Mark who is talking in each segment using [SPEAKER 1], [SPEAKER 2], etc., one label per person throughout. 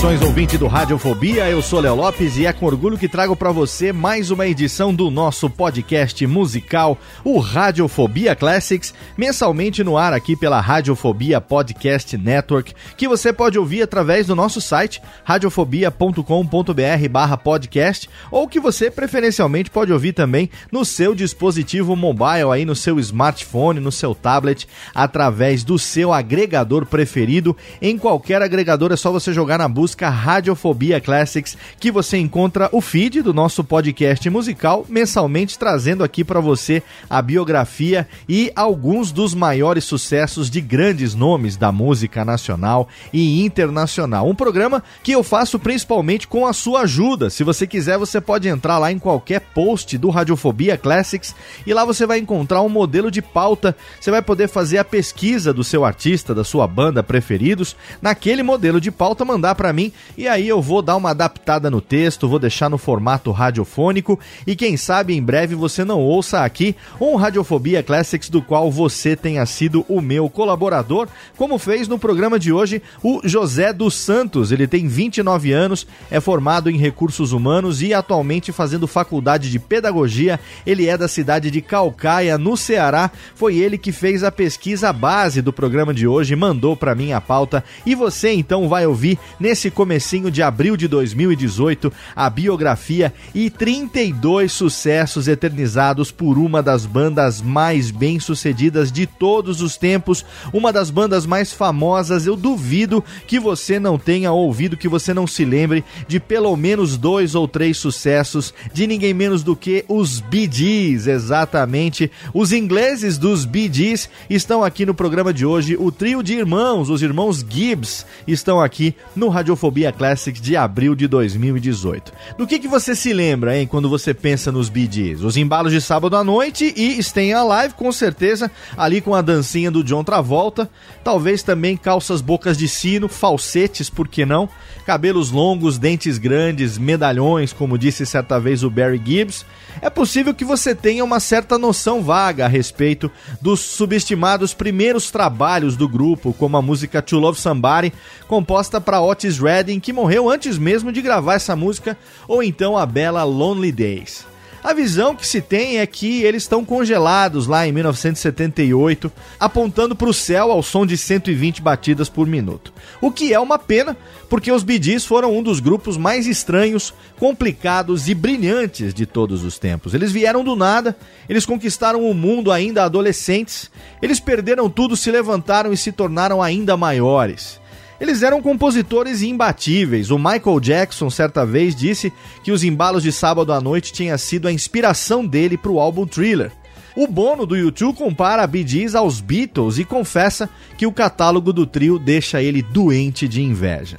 [SPEAKER 1] Saudações ouvinte do Radiofobia, eu sou Léo Lopes e é com orgulho que trago para você mais uma edição do nosso podcast musical, o Radiofobia Classics, mensalmente no ar aqui pela Radiofobia Podcast Network, que você pode ouvir através do nosso site radiofobia.com.br/podcast ou que você preferencialmente pode ouvir também no seu dispositivo mobile aí no seu smartphone, no seu tablet, através do seu agregador preferido. Em qualquer agregador é só você jogar na busca Radiofobia Classics, que você encontra o feed do nosso podcast musical, mensalmente trazendo aqui para você a biografia e alguns dos maiores sucessos de grandes nomes da música nacional e internacional. Um programa que eu faço principalmente com a sua ajuda. Se você quiser, você pode entrar lá em qualquer post do Radiofobia Classics e lá você vai encontrar um modelo de pauta. Você vai poder fazer a pesquisa do seu artista, da sua banda preferidos, naquele modelo de pauta mandar para mim e aí eu vou dar uma adaptada no texto, vou deixar no formato radiofônico e quem sabe em breve você não ouça aqui um Radiofobia Classics do qual você tenha sido o meu colaborador, como fez no programa de hoje o José dos Santos. Ele tem 29 anos, é formado em recursos humanos e atualmente fazendo faculdade de pedagogia. Ele é da cidade de Calcaia, no Ceará. Foi ele que fez a pesquisa base do programa de hoje, mandou para mim a pauta e você então vai ouvir nesse comecinho de abril de 2018, a biografia e 32 sucessos eternizados por uma das bandas mais bem-sucedidas de todos os tempos, uma das bandas mais famosas. Eu duvido que você não tenha ouvido, que você não se lembre de pelo menos dois ou três sucessos de ninguém menos do que os Gees, exatamente. Os ingleses dos Gees estão aqui no programa de hoje. O trio de irmãos, os irmãos Gibbs, estão aqui no Radiofobia Classics de abril de 2018. Do que, que você se lembra, hein, quando você pensa nos Gees? Os embalos de sábado à noite e Stay Alive, com certeza, ali com a dancinha do John Travolta. Talvez também calças bocas de sino, falsetes, por que não? Cabelos longos, dentes grandes, medalhões, como disse certa vez o Barry Gibbs. É possível que você tenha uma certa noção vaga a respeito dos subestimados primeiros trabalhos do grupo, como a música To Love Somebody, composta para Otis Redding, que morreu antes mesmo de gravar essa música, ou então a bela Lonely Days. A visão que se tem é que eles estão congelados lá em 1978, apontando para o céu ao som de 120 batidas por minuto. O que é uma pena, porque os Gees foram um dos grupos mais estranhos, complicados e brilhantes de todos os tempos. Eles vieram do nada, eles conquistaram o mundo ainda adolescentes, eles perderam tudo, se levantaram e se tornaram ainda maiores. Eles eram compositores imbatíveis. O Michael Jackson, certa vez, disse que os embalos de sábado à noite tinha sido a inspiração dele para o álbum Thriller. O Bono do YouTube compara a Bee Gees aos Beatles e confessa que o catálogo do trio deixa ele doente de inveja.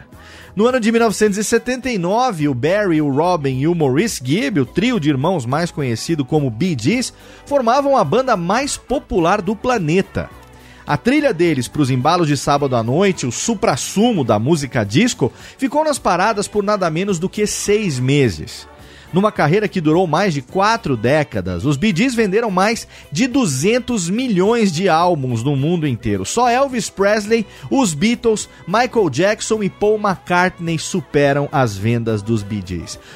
[SPEAKER 1] No ano de 1979, o Barry, o Robin e o Maurice Gibb, o trio de irmãos mais conhecido como Bee Gees, formavam a banda mais popular do planeta. A trilha deles para os embalos de sábado à noite, o supra-sumo da música disco, ficou nas paradas por nada menos do que seis meses. Numa carreira que durou mais de quatro décadas, os Bee venderam mais de 200 milhões de álbuns no mundo inteiro. Só Elvis Presley, os Beatles, Michael Jackson e Paul McCartney superam as vendas dos Bee.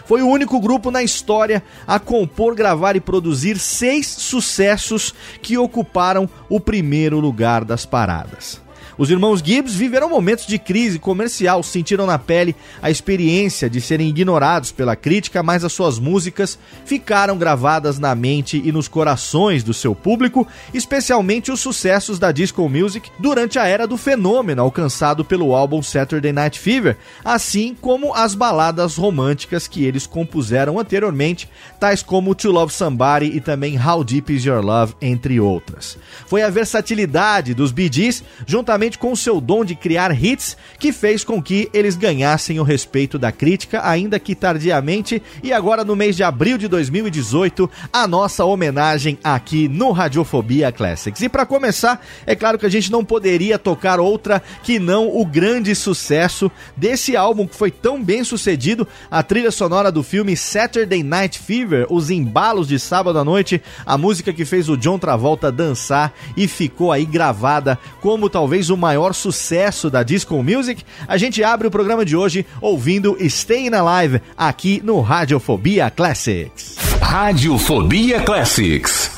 [SPEAKER 1] Foi o único grupo na história a compor, gravar e produzir seis sucessos que ocuparam o primeiro lugar das paradas. Os irmãos Gibbs viveram momentos de crise comercial, sentiram na pele a experiência de serem ignorados pela crítica, mas as suas músicas ficaram gravadas na mente e nos corações do seu público, especialmente os sucessos da disco music durante a era do fenômeno alcançado pelo álbum Saturday Night Fever, assim como as baladas românticas que eles compuseram anteriormente, tais como To Love Somebody e também How Deep Is Your Love, entre outras. Foi a versatilidade dos Bee Gees, juntamente com seu dom de criar hits que fez com que eles ganhassem o respeito da crítica, ainda que tardiamente. E agora, no mês de abril de 2018, a nossa homenagem aqui no Radiofobia Classics. E para começar, é claro que a gente não poderia tocar outra que não o grande sucesso desse álbum que foi tão bem sucedido, a trilha sonora do filme Saturday Night Fever, os embalos de sábado à noite, a música que fez o John Travolta dançar e ficou aí gravada como talvez o o maior sucesso da Disco Music, a gente abre o programa de hoje ouvindo Staying Alive aqui no Radiofobia Classics.
[SPEAKER 2] Radiofobia Classics.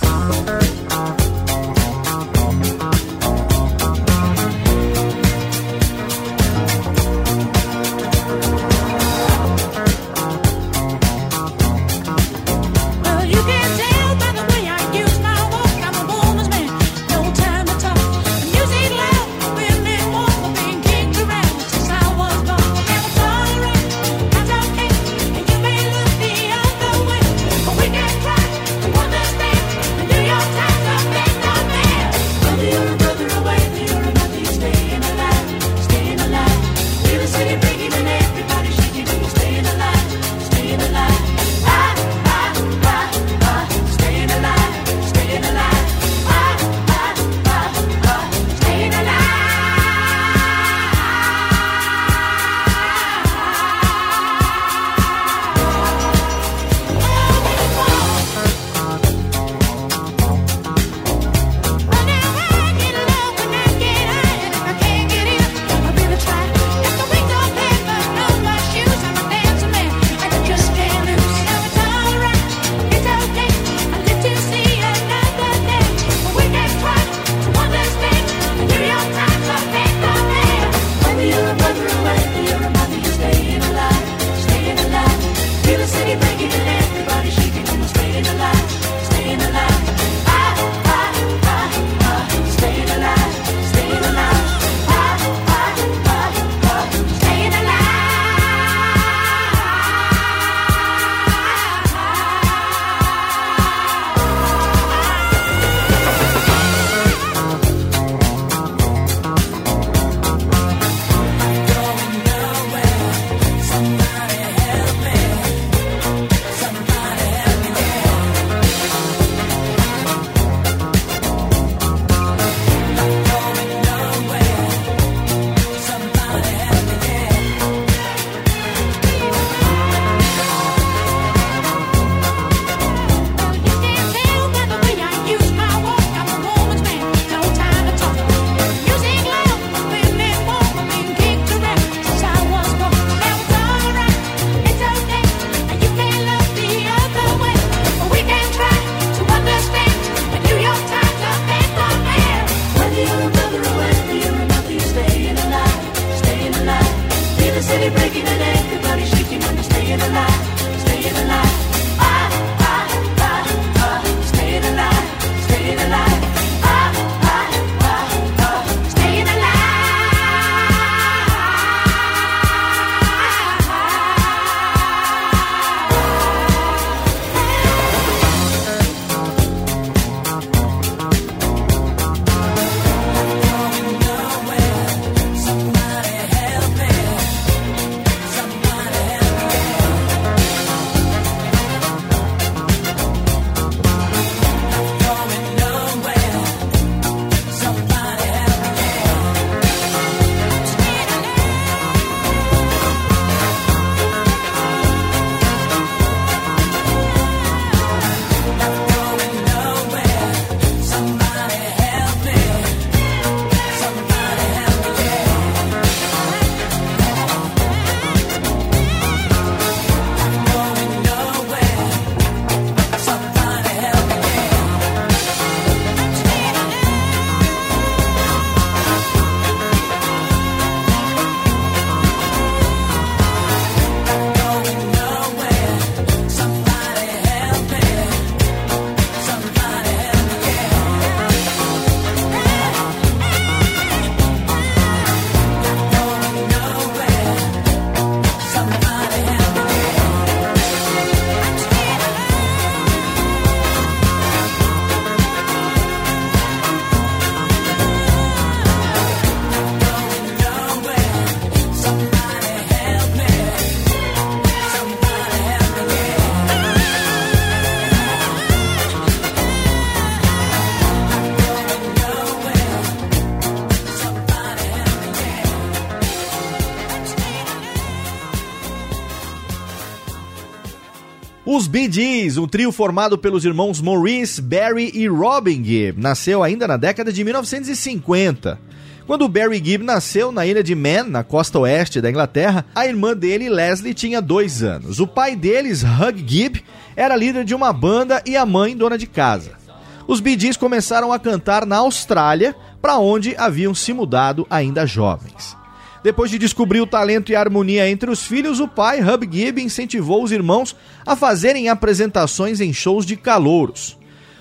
[SPEAKER 1] Bee Gees, um trio formado pelos irmãos Maurice, Barry e Robin Gibb, nasceu ainda na década de 1950. Quando Barry Gibb nasceu na ilha de Man, na costa oeste da Inglaterra, a irmã dele, Leslie, tinha dois anos. O pai deles, Hug Gibb, era líder de uma banda e a mãe dona de casa. Os Bee Gees começaram a cantar na Austrália, para onde haviam se mudado ainda jovens. Depois de descobrir o talento e a harmonia entre os filhos, o pai, Hub Gibb, incentivou os irmãos a fazerem apresentações em shows de calouros.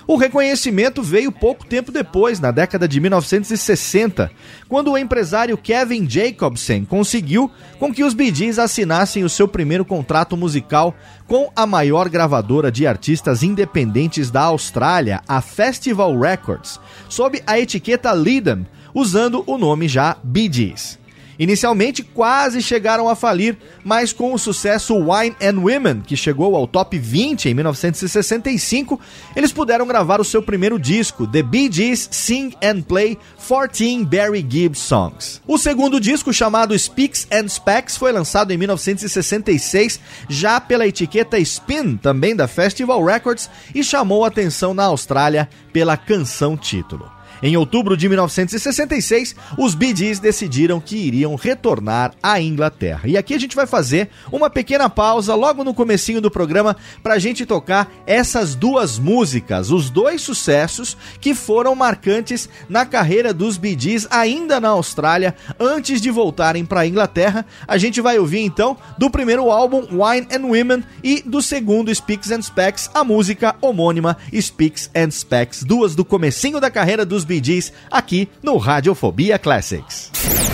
[SPEAKER 1] O reconhecimento veio pouco tempo depois, na década de 1960, quando o empresário Kevin Jacobsen conseguiu com que os Bee Gees assinassem o seu primeiro contrato musical com a maior gravadora de artistas independentes da Austrália, a Festival Records, sob a etiqueta Lidem, usando o nome já Bee Gees. Inicialmente quase chegaram a falir, mas com o sucesso Wine and Women, que chegou ao top 20 em 1965, eles puderam gravar o seu primeiro disco, The Bee Gees Sing and Play 14 Barry Gibb Songs. O segundo disco, chamado Speaks and Specs, foi lançado em 1966, já pela etiqueta Spin, também da Festival Records, e chamou atenção na Austrália pela canção título. Em outubro de 1966, os Bee Gees decidiram que iriam retornar à Inglaterra. E aqui a gente vai fazer uma pequena pausa logo no comecinho do programa para a gente tocar essas duas músicas, os dois sucessos que foram marcantes na carreira dos Bee Gees ainda na Austrália, antes de voltarem para a Inglaterra. A gente vai ouvir então do primeiro álbum Wine and Women e do segundo Speaks and Specs a música homônima Speaks and Specs, duas do comecinho da carreira dos Bee Gees aqui no Radiofobia Classics.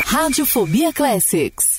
[SPEAKER 3] Radiofobia Classics.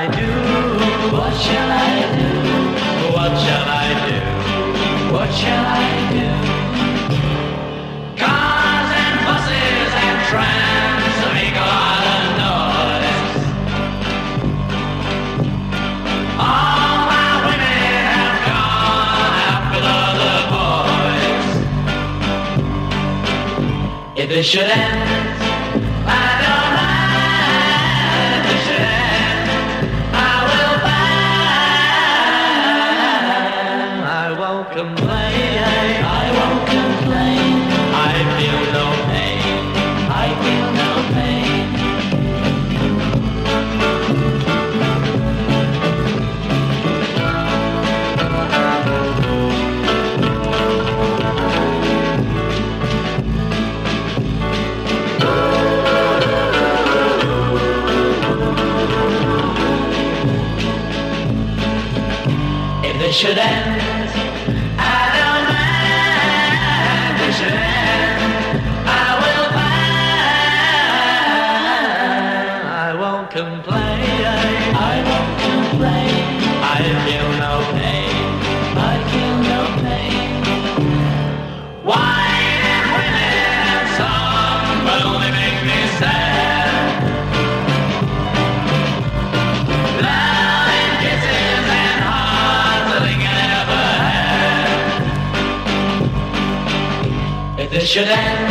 [SPEAKER 4] If it should end, should end, I don't mind. It should end, I will. I won't complain. Should end,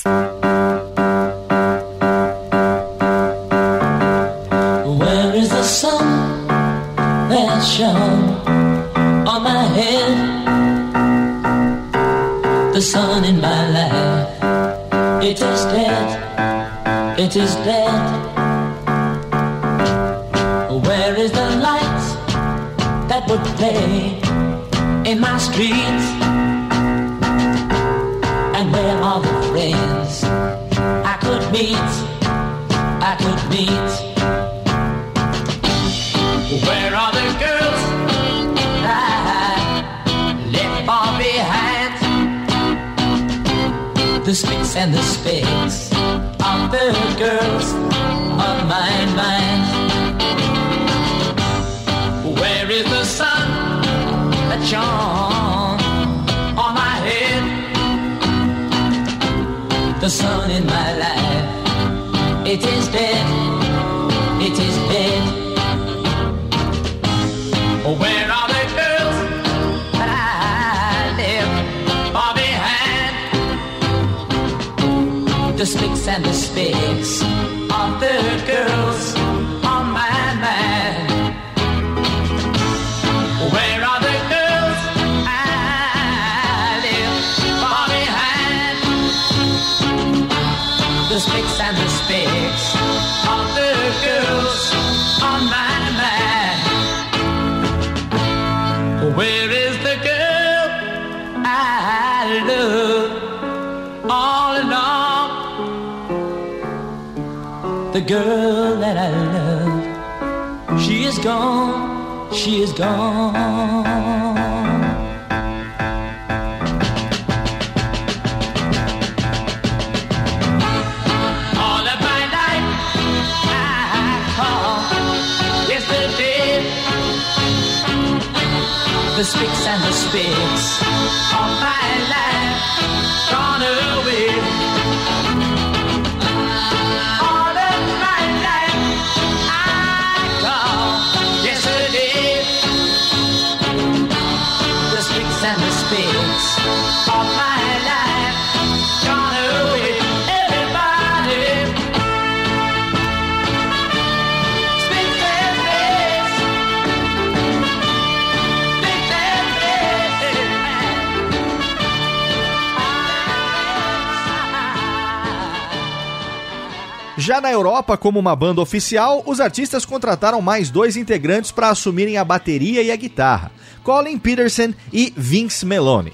[SPEAKER 1] Como uma banda oficial, os artistas contrataram mais dois integrantes para assumirem a bateria e a guitarra: Colin Peterson e Vince Meloni.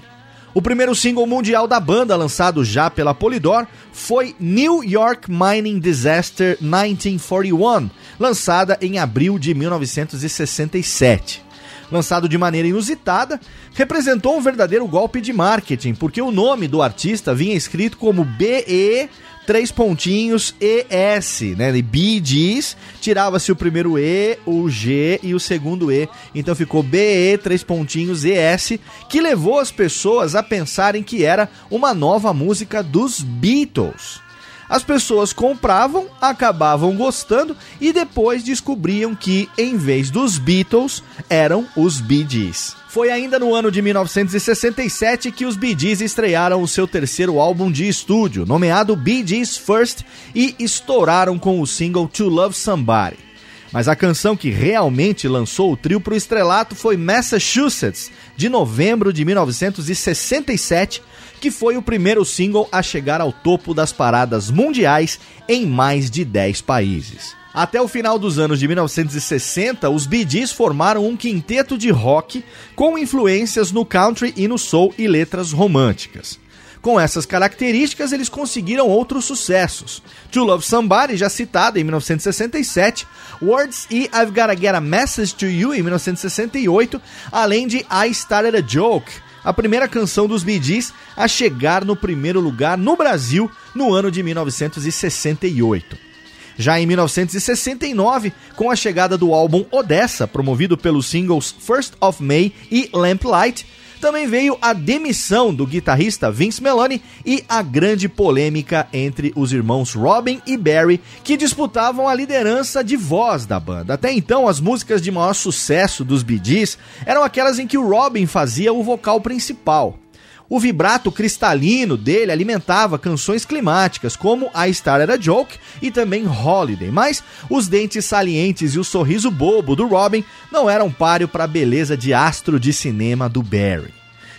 [SPEAKER 1] O primeiro single mundial da banda, lançado já pela Polydor, foi New York Mining Disaster 1941, lançada em abril de 1967 lançado de maneira inusitada, representou um verdadeiro golpe de marketing, porque o nome do artista vinha escrito como BE três pontinhos ES, né? De Bee Gees, tirava-se o primeiro E, o G e o segundo E, então ficou BE três pontinhos ES, que levou as pessoas a pensarem que era uma nova música dos Beatles. As pessoas compravam, acabavam gostando e depois descobriam que, em vez dos Beatles, eram os Bee Gees. Foi ainda no ano de 1967 que os Bee Gees estrearam o seu terceiro álbum de estúdio, nomeado Bee Gees First, e estouraram com o single To Love Somebody. Mas a canção que realmente lançou o trio para o estrelato foi Massachusetts, de novembro de 1967, que foi o primeiro single a chegar ao topo das paradas mundiais em mais de 10 países. Até o final dos anos de 1960, os Bee Gees formaram um quinteto de rock com influências no country e no soul e letras românticas. Com essas características, eles conseguiram outros sucessos. To Love Somebody, já citada em 1967, Words e I've Gotta Get a Message to You em 1968, além de I Started a Joke, a primeira canção dos Bee Gees a chegar no primeiro lugar no Brasil no ano de 1968. Já em 1969, com a chegada do álbum Odessa, promovido pelos singles First of May e Lamplight, também veio a demissão do guitarrista Vince Meloni e a grande polêmica entre os irmãos Robin e Barry, que disputavam a liderança de voz da banda. Até então, as músicas de maior sucesso dos Bee Gees eram aquelas em que o Robin fazia o vocal principal. O vibrato cristalino dele alimentava canções climáticas, como I Started a Joke e também Holiday, mas os dentes salientes e o sorriso bobo do Robin não eram páreo para a beleza de astro de cinema do Barry.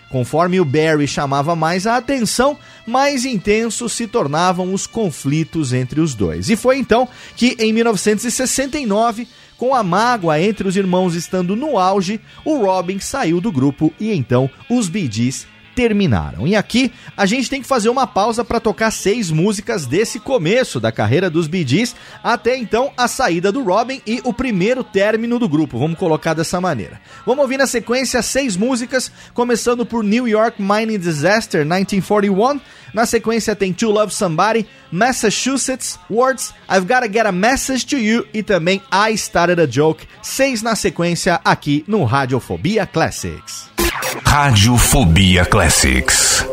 [SPEAKER 1] Conforme o Barry chamava mais a atenção, mais intensos se tornavam os conflitos entre os dois. E foi então que, em 1969, com a mágoa entre os irmãos estando no auge, o Robin saiu do grupo e então os Bee Gees terminaram. E aqui a gente tem que fazer uma pausa para tocar seis músicas desse começo da carreira dos Bee Gees, até então a saída do Robin e o primeiro término do grupo. Vamos colocar dessa maneira. Vamos ouvir na sequência seis músicas, começando por New York Mining Disaster 1941. Na sequência tem To Love Somebody, Massachusetts, Words, I've Gotta Get a Message to You e também I Started a Joke. Seis na sequência aqui no Radiofobia Classics.
[SPEAKER 2] Classics.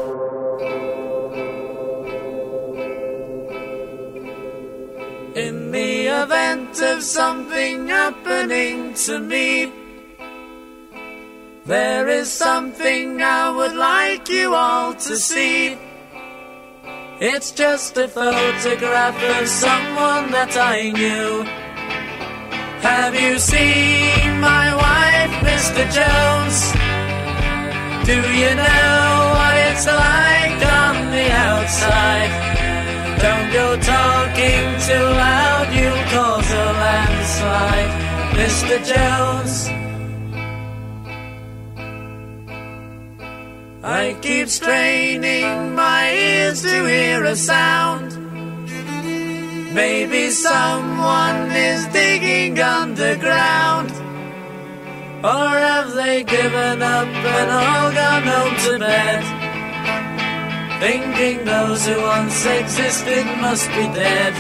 [SPEAKER 4] In the event of something happening to me, there is something I would like you all to see. It's just a photograph of someone that I knew. Have you seen my wife, Mr. Jones? Do you know what it's like on the outside? Don't go talking too loud, you'll cause a landslide, Mr. Jones. I keep straining my ears to hear a sound. Maybe someone is digging underground. Or have they given up and all gone home to bed? Thinking those who once existed must be dead.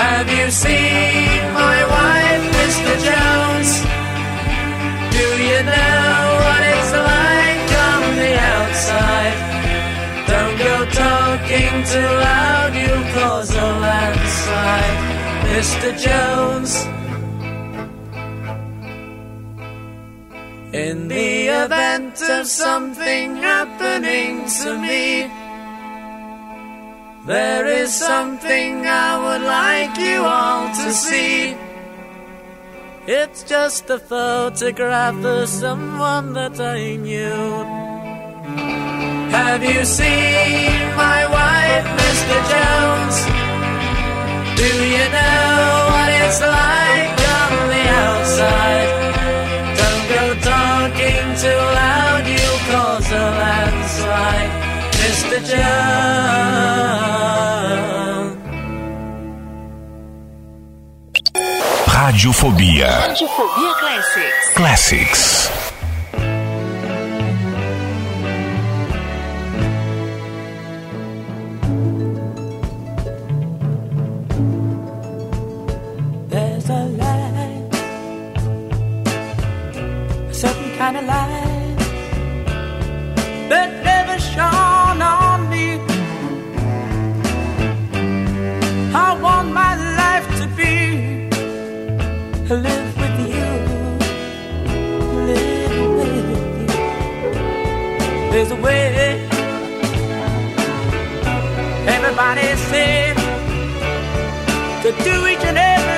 [SPEAKER 4] Have you seen my wife, Mr. Jones? Do you know what it's like on the outside? Don't go talking too loud, you'll cause a landslide, Mr. Jones. In the event of something happening to me, there is something I would like you all to see. It's just a photograph of someone that I knew. Have you seen my wife, Mr. Jones? Do you know what it's like on the outside? Don't go talking too loud, you'll cause a landslide, Mr. Jones.
[SPEAKER 2] Radiofobia
[SPEAKER 5] Radiofobia Classics.
[SPEAKER 2] Classics.
[SPEAKER 4] There's a light, a certain kind of light that never shone on me. I want my life to be live with you, live with you. There's a way. Everybody said to do each and every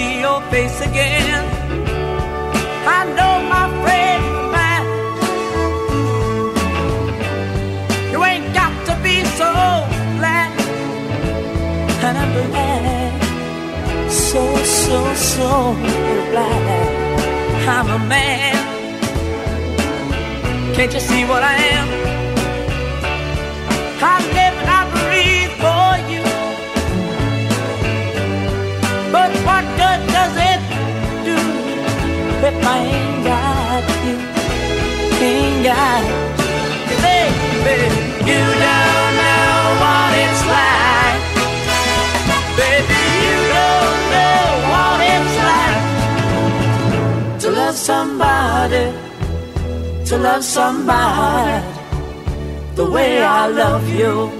[SPEAKER 4] See your face again. I know my friend mine. You ain't got to be so glad and I'm glad, so, so, so glad I'm a man. Can't you see what I am? I I ain't got? Ain't sky. Baby, you don't know what it's like. Baby, you don't know what it's like to love somebody, to love somebody the way I love you.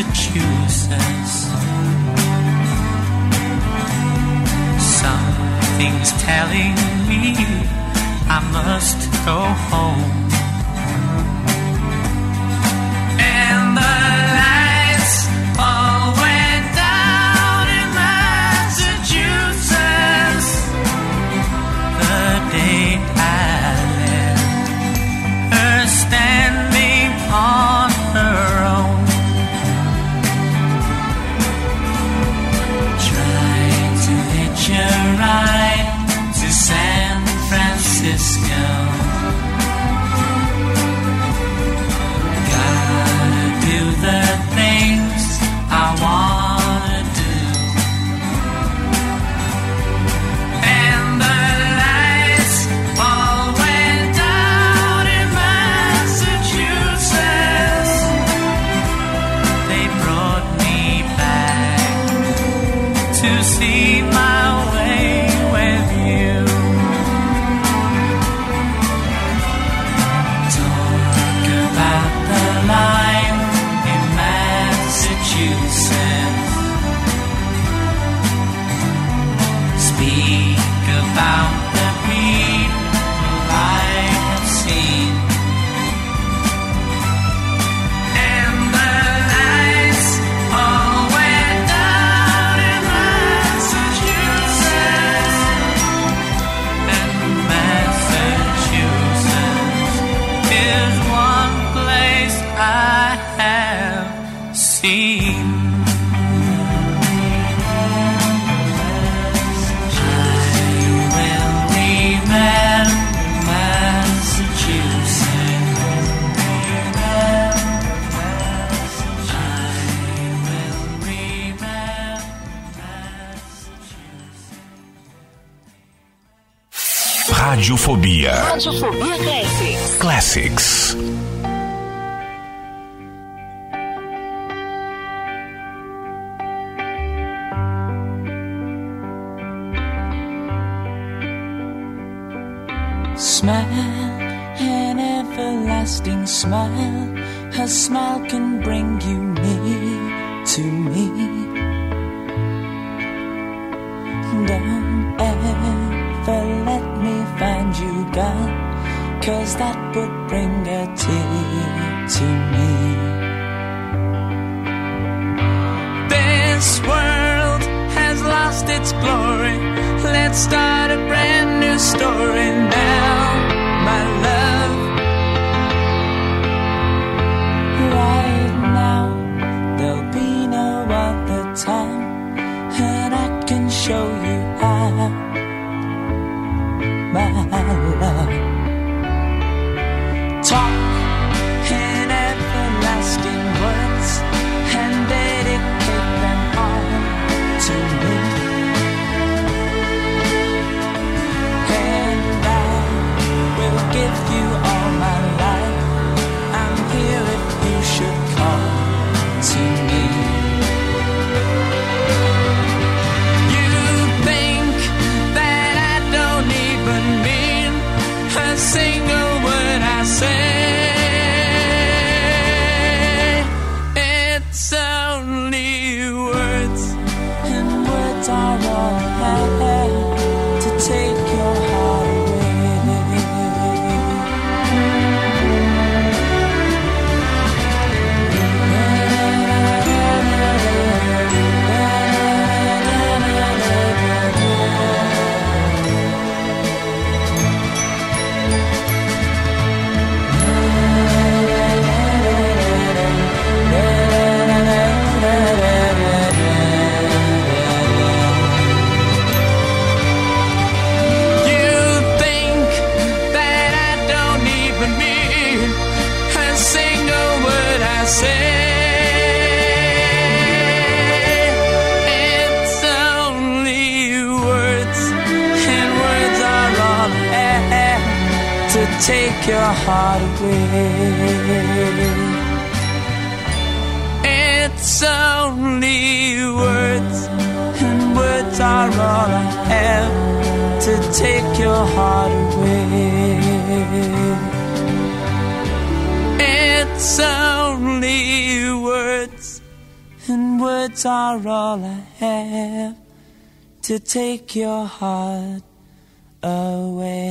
[SPEAKER 4] Massachusetts. Something's telling me I must go home.
[SPEAKER 2] Radiofobia
[SPEAKER 5] Radiofobia Classics.
[SPEAKER 2] Classics.
[SPEAKER 4] Smile, an everlasting smile. Her smile can bring you near to me. Don't ever let me find you gone, cause that would bring a tear to me. This world has lost its glory. Let's start a brand new story now,
[SPEAKER 3] take your heart away. It's only words, and words are all I have to take your heart away. It's only words, and words are all I have to take your heart away.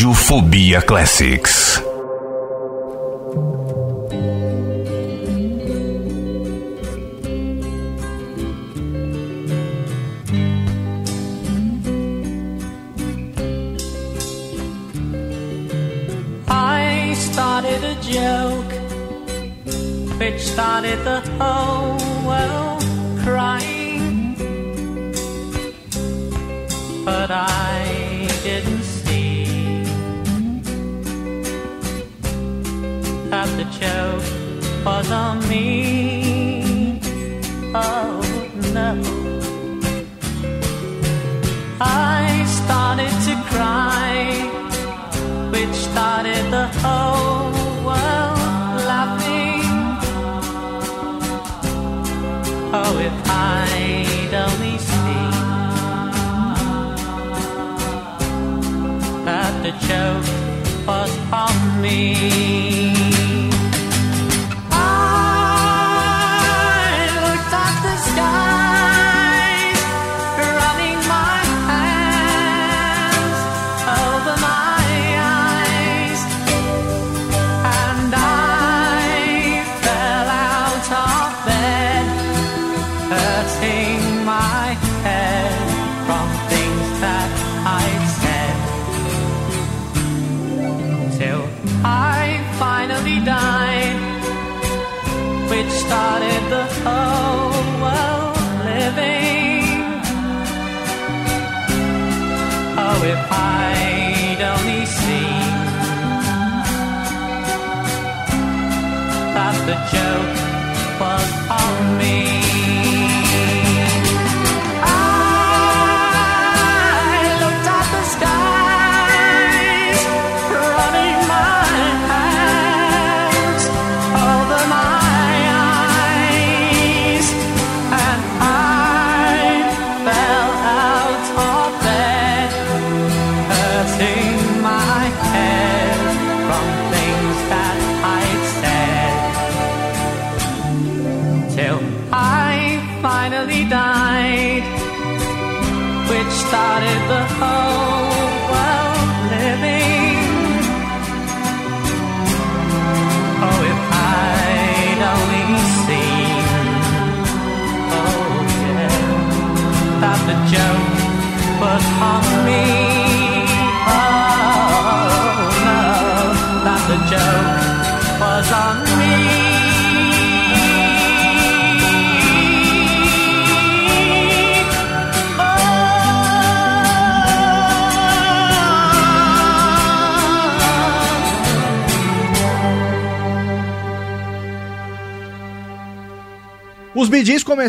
[SPEAKER 6] Radiofobia Classics.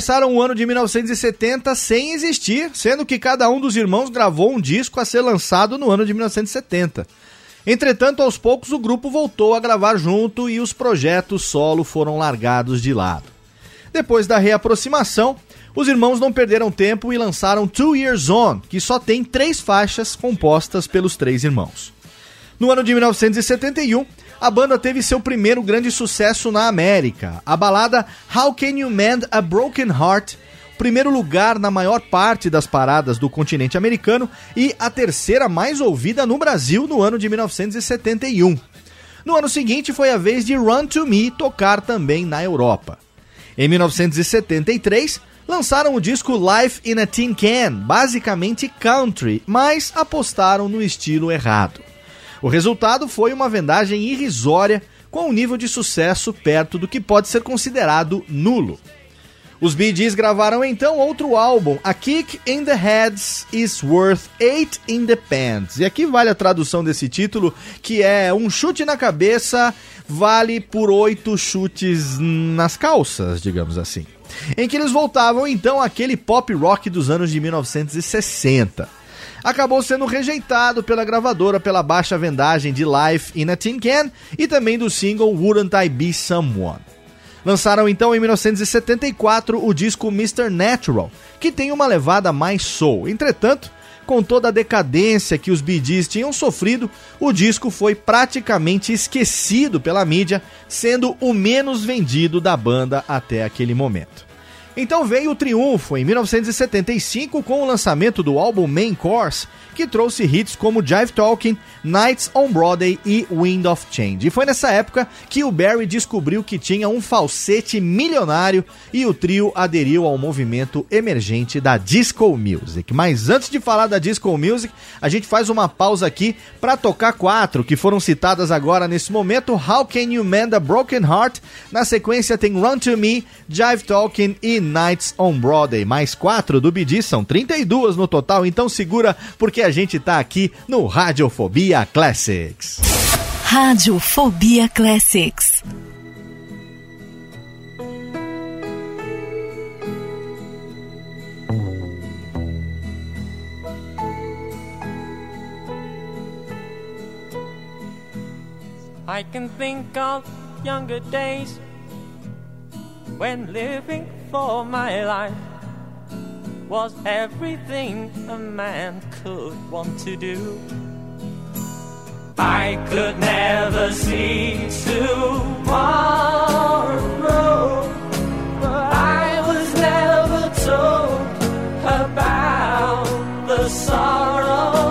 [SPEAKER 1] Começaram o ano de 1970 sem existir, sendo que cada um dos irmãos gravou um disco a ser lançado no ano de 1970. Entretanto, aos poucos o grupo voltou a gravar junto e os projetos solo foram largados de lado. Depois da reaproximação, os irmãos não perderam tempo e lançaram Two Years On, que só tem três faixas compostas pelos três irmãos. No ano de 1971, a banda teve seu primeiro grande sucesso na América, a balada How Can You Mend a Broken Heart, primeiro lugar na maior parte das paradas do continente americano e a terceira mais ouvida no Brasil no ano de 1971. No ano seguinte foi a vez de Run to Me tocar também na Europa. Em 1973, lançaram o disco Life in a Tin Can, basicamente country, mas apostaram no estilo errado. O resultado foi uma vendagem irrisória, com um nível de sucesso perto do que pode ser considerado nulo. Os Bee Gees gravaram então outro álbum, A Kick in the Heads is Worth Eight in the Pants. E aqui vale a tradução desse título, que é um chute na cabeça vale por oito chutes nas calças, digamos assim. Em que eles voltavam então àquele pop rock dos anos de 1960 acabou sendo rejeitado pela gravadora pela baixa vendagem de Life in a Tin Can e também do single Wouldn't I Be Someone. Lançaram então em 1974 o disco Mr. Natural, que tem uma levada mais soul. Entretanto, com toda a decadência que os Bee Gees tinham sofrido, o disco foi praticamente esquecido pela mídia, sendo o menos vendido da banda até aquele momento. Então veio o triunfo em 1975 com o lançamento do álbum Main Course, que trouxe hits como Jive Talking, Nights on Broadway e Wind of Change. E foi nessa época que o Barry descobriu que tinha um falsete milionário e o trio aderiu ao movimento emergente da Disco Music. Mas antes de falar da Disco Music, a gente faz uma pausa aqui para tocar quatro que foram citadas agora nesse momento: How Can You Mend a Broken Heart? Na sequência tem Run to Me, Jive Talking e Nights on Broadway. Mais quatro do BD, são 32 no total, então segura porque a gente tá aqui no Radiofobia Classics.
[SPEAKER 5] Radiofobia Classics.
[SPEAKER 4] I can think of younger days when living for my life was everything a man could want to do. I could never see tomorrow, but I was never told about the sorrows.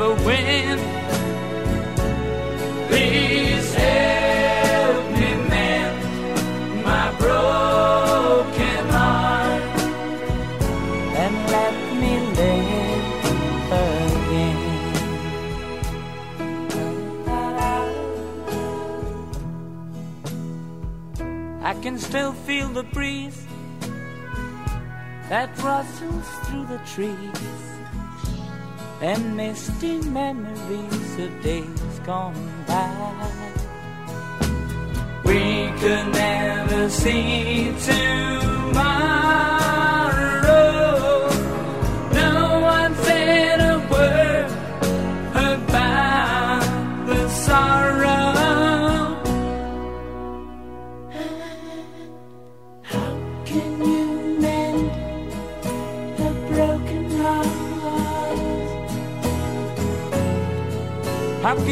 [SPEAKER 4] ever win? Please help me mend my broken heart and let me live again. I can still feel the breeze that rustles through the trees and misty memories of days gone by. We could never see tomorrow.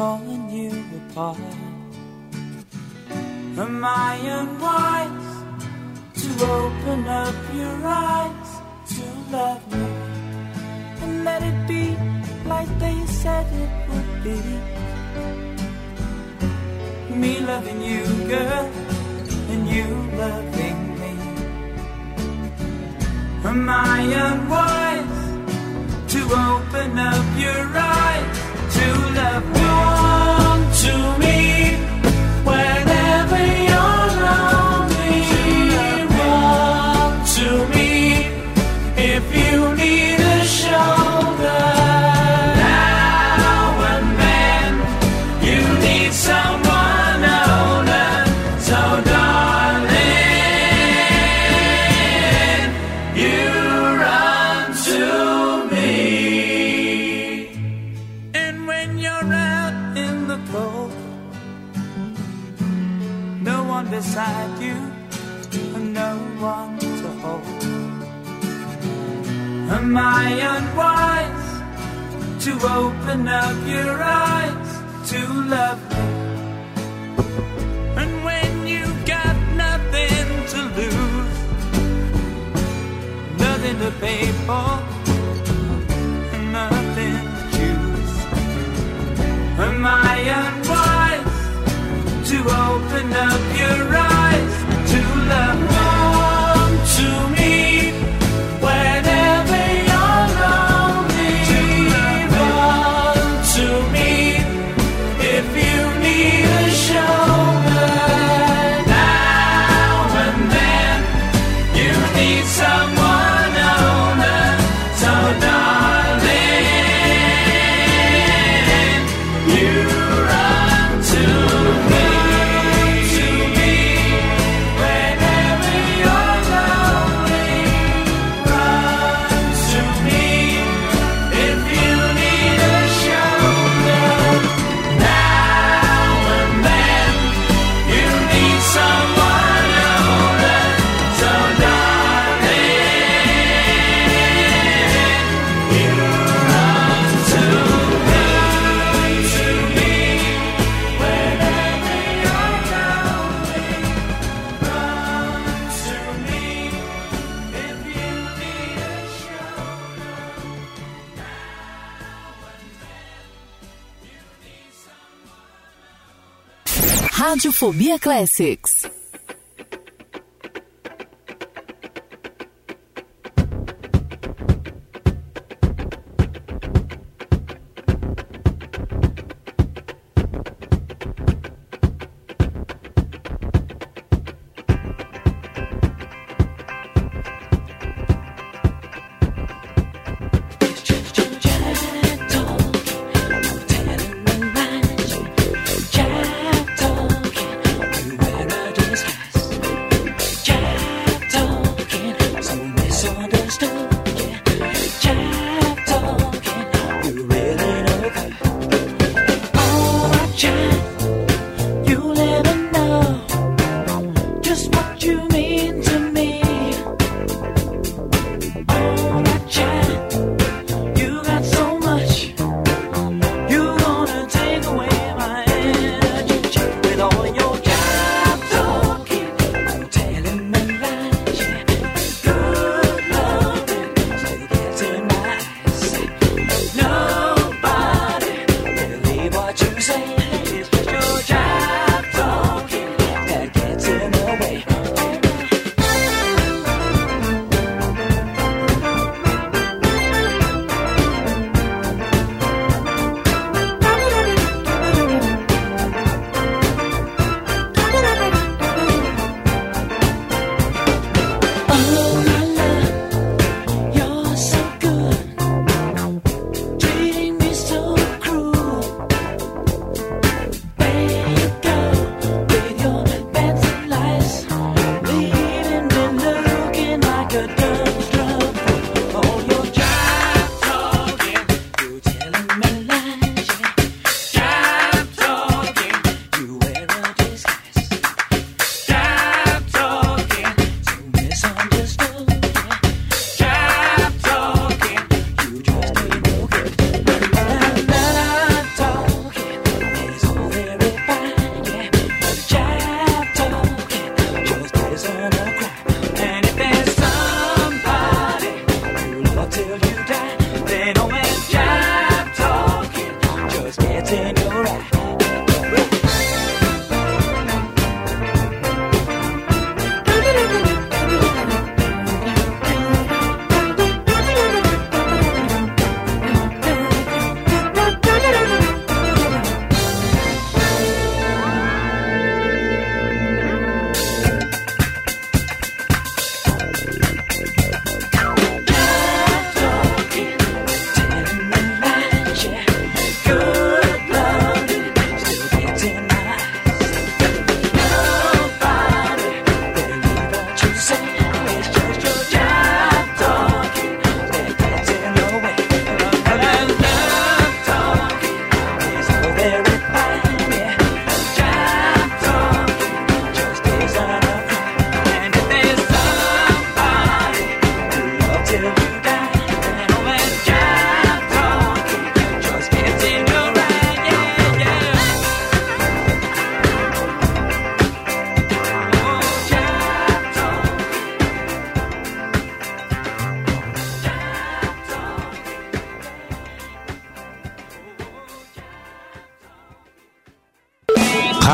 [SPEAKER 4] torn you apart. Am I unwise to open up your eyes to love me and let it be like they said it would be? Me loving you, girl, and you loving me. Am I unwise to open up your eyes till I've gone to me. I unwise to open up your eyes to love me? And when you got nothing to lose, nothing to pay for, and nothing to choose. Am I unwise to open up your eyes to love warm Radiofobia Classics.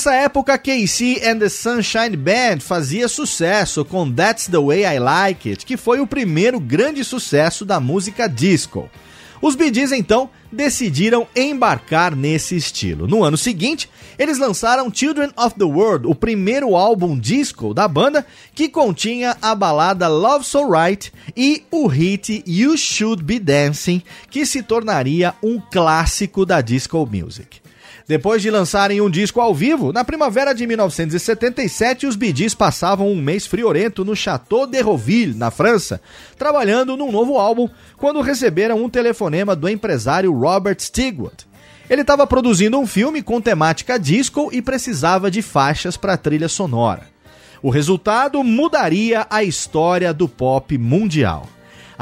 [SPEAKER 1] Nessa época, KC and the Sunshine Band fazia sucesso com That's the Way I Like It, que foi o primeiro grande sucesso da música disco. Os Gees, então, decidiram embarcar nesse estilo. No ano seguinte, eles lançaram Children of the World, o primeiro álbum disco da banda, que continha a balada Love So Right e o hit You Should Be Dancing, que se tornaria um clássico da disco music. Depois de lançarem um disco ao vivo, na primavera de 1977, os Gees passavam um mês friorento no Château de Roville, na França, trabalhando num novo álbum, quando receberam um telefonema do empresário Robert Stigwood. Ele estava produzindo um filme com temática disco e precisava de faixas para trilha sonora. O resultado mudaria a história do pop mundial.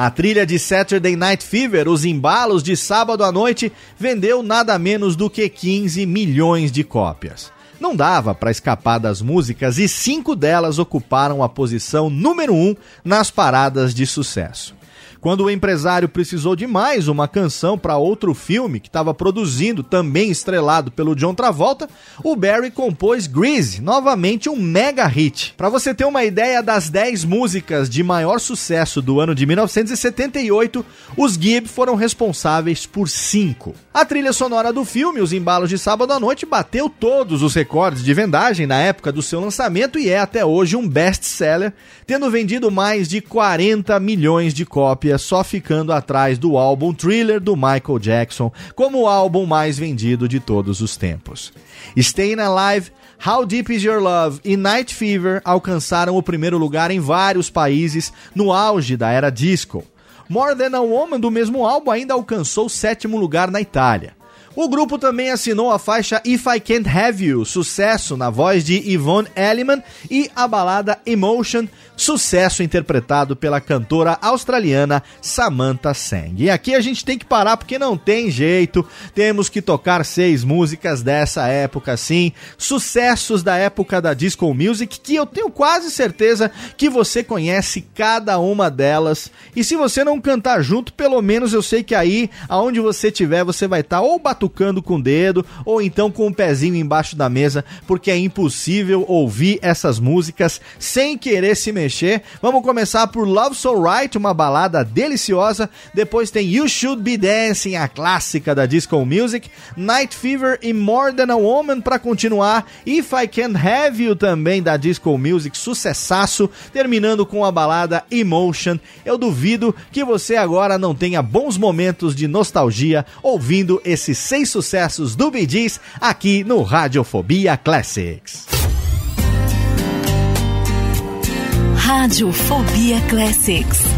[SPEAKER 1] A trilha de Saturday Night Fever, Os Embalos de Sábado à Noite, vendeu nada menos do que 15 milhões de cópias. Não dava para escapar das músicas e cinco delas ocuparam a posição número um nas paradas de sucesso. Quando o empresário precisou de mais uma canção para outro filme que estava produzindo, também estrelado pelo John Travolta, o Barry compôs Grease, novamente um mega hit. Para você ter uma ideia das 10 músicas de maior sucesso do ano de 1978, os Gibb foram responsáveis por 5. A trilha sonora do filme, Os Embalos de Sábado à Noite, bateu todos os recordes de vendagem na época do seu lançamento e é até hoje um best-seller, tendo vendido mais de 40 milhões de cópias só ficando atrás do álbum Thriller do Michael Jackson como o álbum mais vendido de todos os tempos. Staying Alive, How Deep Is Your Love e Night Fever alcançaram o primeiro lugar em vários países no auge da era disco. More Than a Woman do mesmo álbum ainda alcançou o sétimo lugar na Itália. O grupo também assinou a faixa If I Can't Have You, sucesso na voz de Yvonne Elliman, e a balada Emotion, sucesso interpretado pela cantora australiana Samantha Sang. E aqui a gente tem que parar porque não tem jeito, temos que tocar seis músicas dessa época sim, sucessos da época da disco music, que eu tenho quase certeza que você conhece cada uma delas. E se você não cantar junto, pelo menos eu sei que aí, aonde você estiver, você vai estar ou batucando cutucando com o dedo ou então com o um pezinho embaixo da mesa, porque é impossível ouvir essas músicas sem querer se mexer. Vamos começar por Love So Right, uma balada deliciosa. Depois tem You Should Be Dancing, a clássica da disco music. Night Fever e More Than a Woman para continuar. If I Can Have You também da disco music, sucessaço. Terminando com a balada Emotion. Eu duvido que você agora não tenha bons momentos de nostalgia ouvindo esse seis sucessos do Bidis aqui no Radiofobia Classics.
[SPEAKER 7] Radiofobia Classics.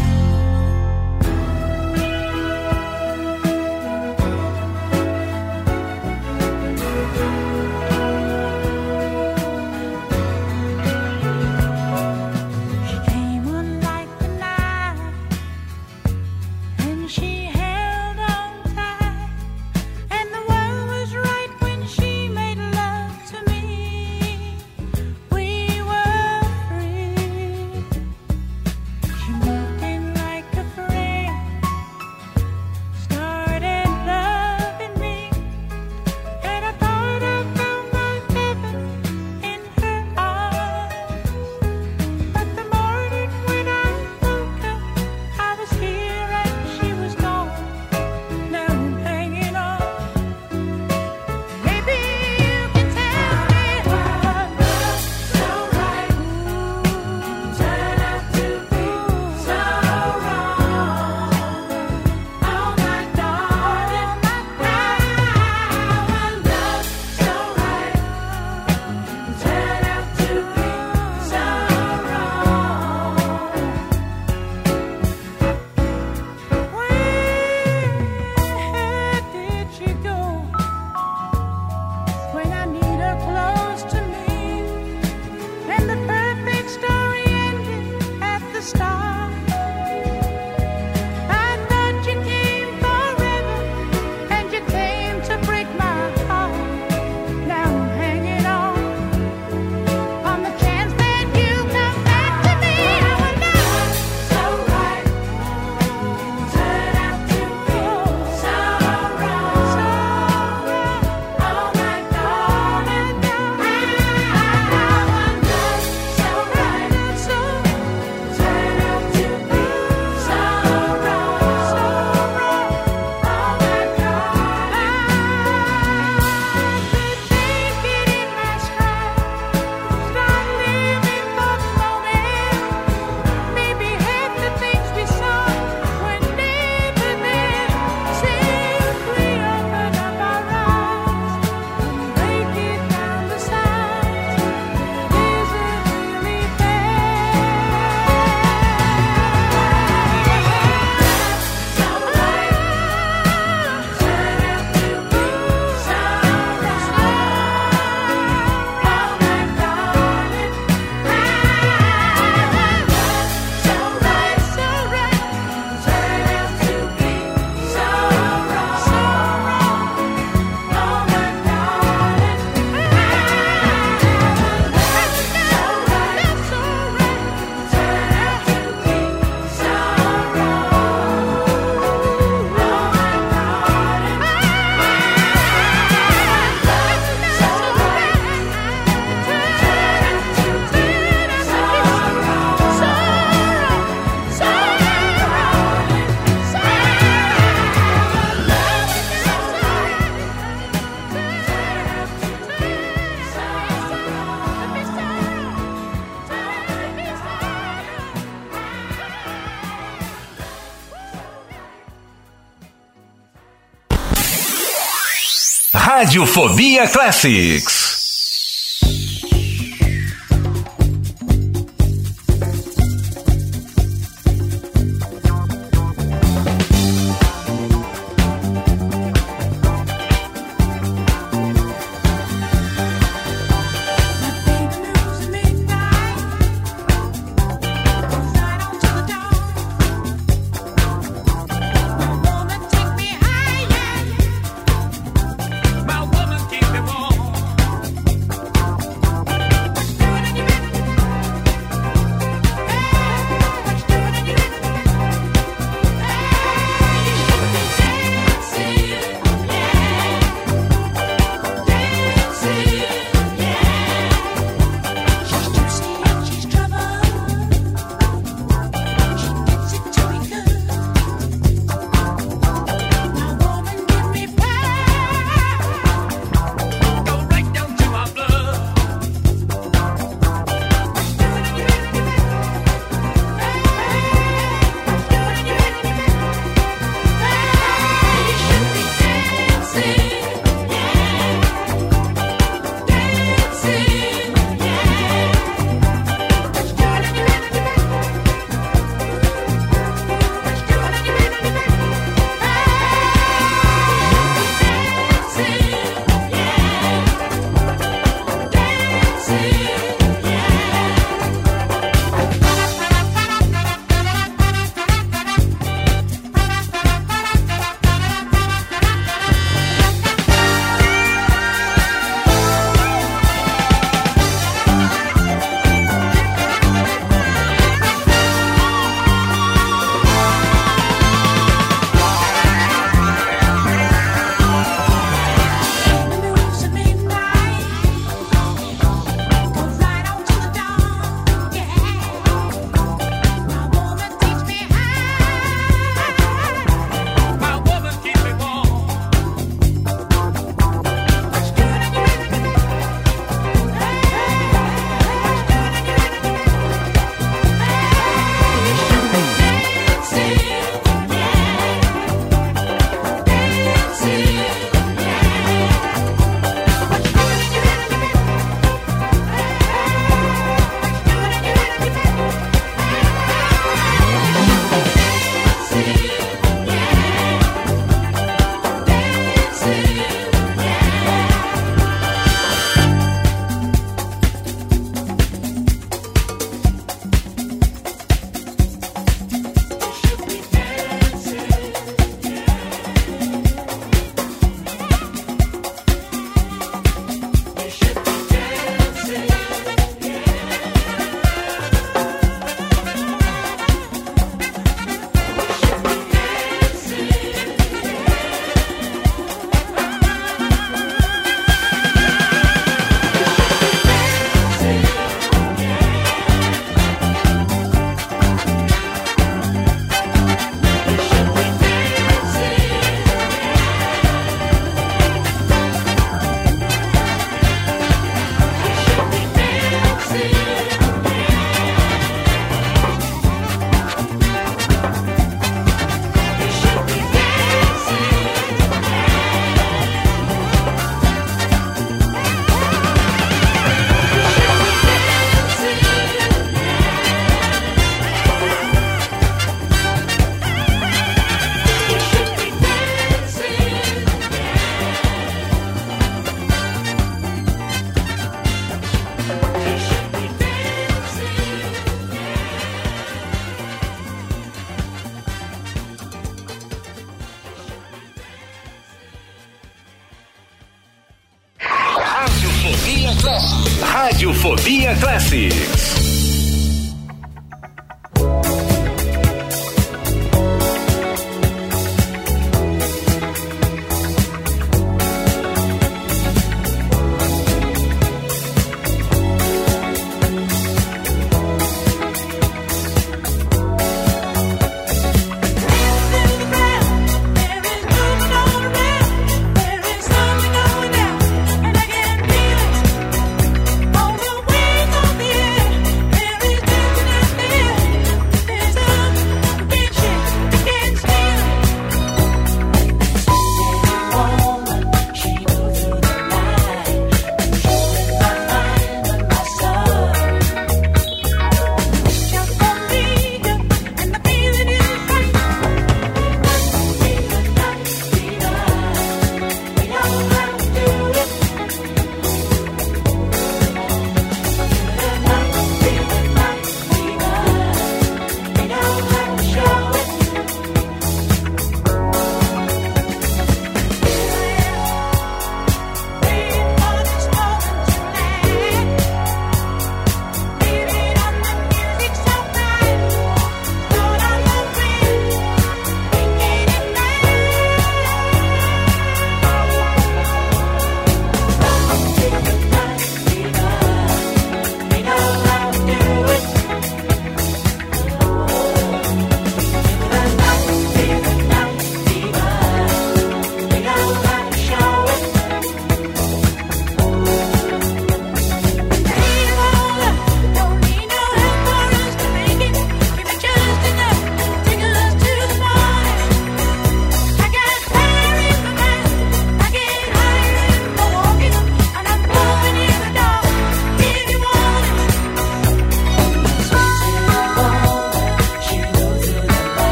[SPEAKER 6] Radiofobia Classics.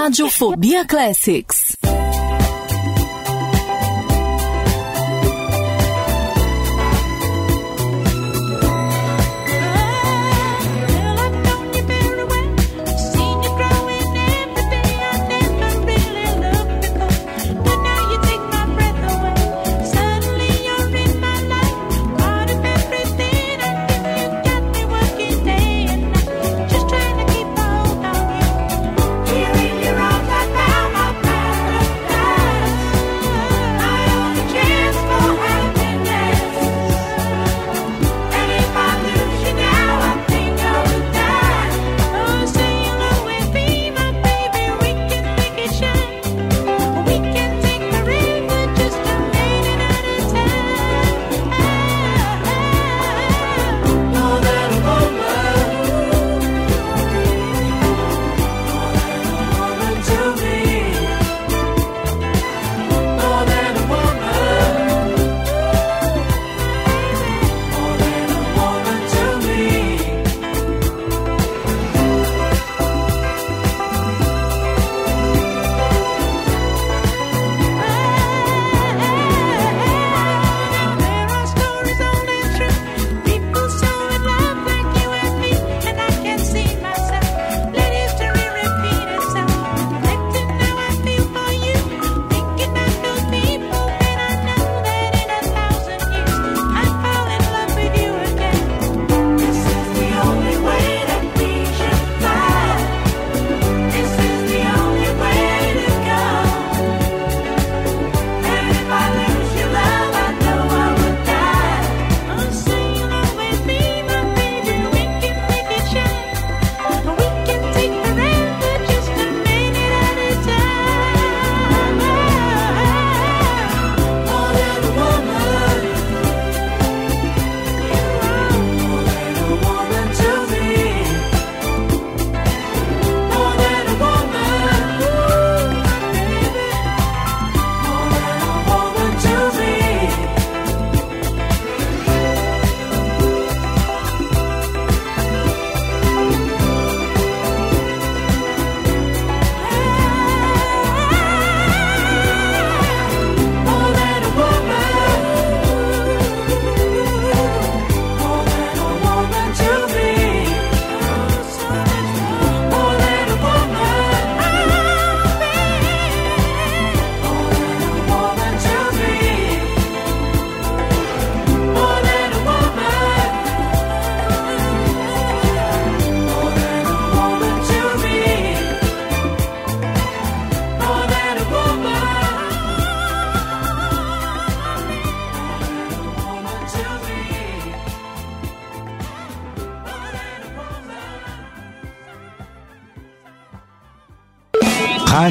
[SPEAKER 7] Radiofobia Classics.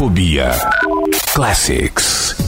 [SPEAKER 4] Radiofobia Classics.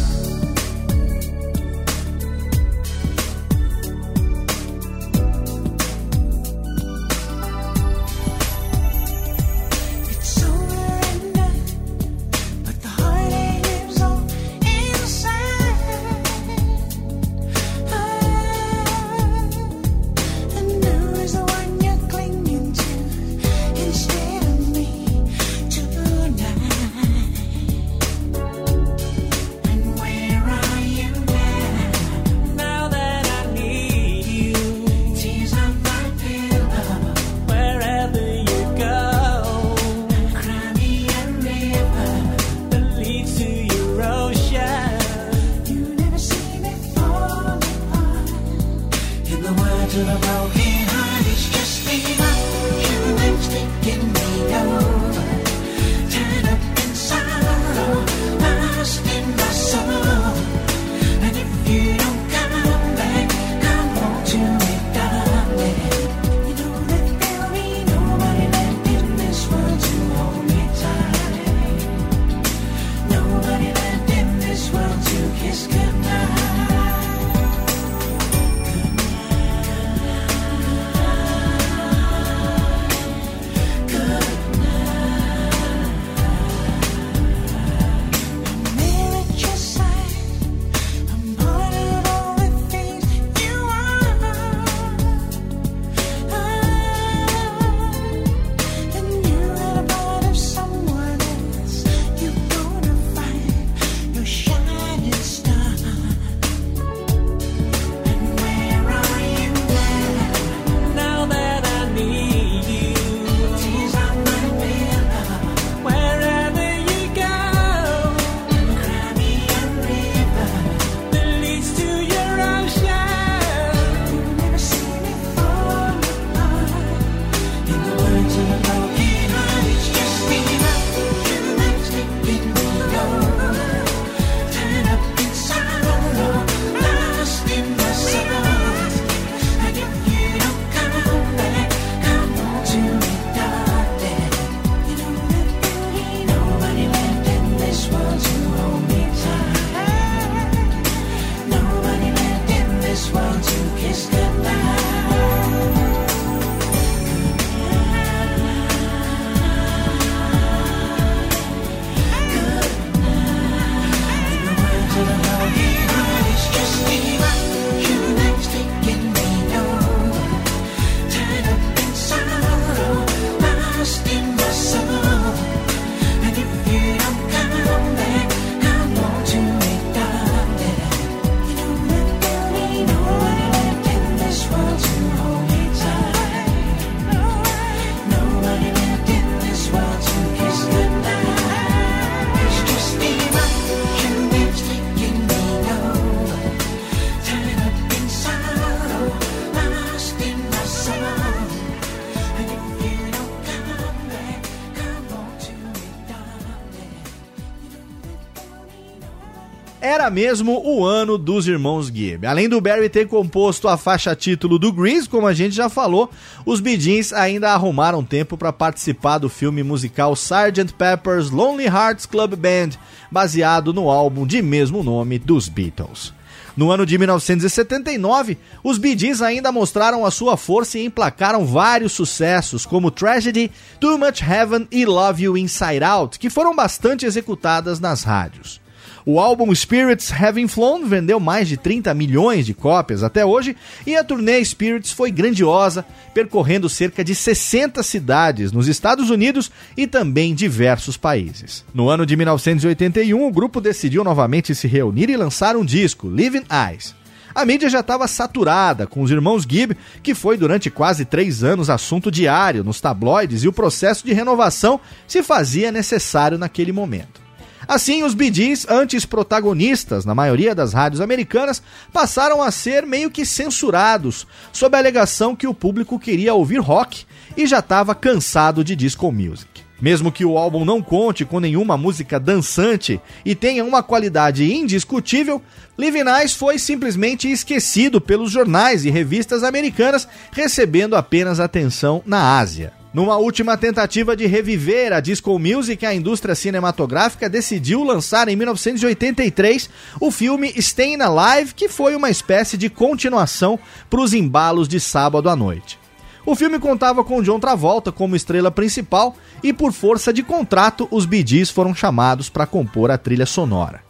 [SPEAKER 1] Era mesmo o ano dos irmãos Gibb. Além do Barry ter composto a faixa título do Grease, como a gente já falou, os Bee Gees ainda arrumaram tempo para participar do filme musical Sgt. Pepper's Lonely Hearts Club Band, baseado no álbum de mesmo nome dos Beatles. No ano de 1979, os Bee Gees ainda mostraram a sua força e emplacaram vários sucessos, como Tragedy, Too Much Heaven e Love You Inside Out, que foram bastante executadas nas rádios. O álbum Spirits Having Flown vendeu mais de 30 milhões de cópias até hoje e a turnê Spirits foi grandiosa, percorrendo cerca de 60 cidades nos Estados Unidos e também diversos países. No ano de 1981, o grupo decidiu novamente se reunir e lançar um disco, Living Eyes. A mídia já estava saturada com os irmãos Gibb, que foi durante quase três anos assunto diário nos tabloides e o processo de renovação se fazia necessário naquele momento. Assim, os Gees, antes protagonistas na maioria das rádios americanas, passaram a ser meio que censurados, sob a alegação que o público queria ouvir rock e já estava cansado de disco music. Mesmo que o álbum não conte com nenhuma música dançante e tenha uma qualidade indiscutível, Live foi simplesmente esquecido pelos jornais e revistas americanas, recebendo apenas atenção na Ásia. Numa última tentativa de reviver a disco music, a indústria cinematográfica decidiu lançar em 1983 o filme Staying Alive, que foi uma espécie de continuação para os embalos de sábado à noite. O filme contava com John Travolta como estrela principal e, por força de contrato, os Bee foram chamados para compor a trilha sonora.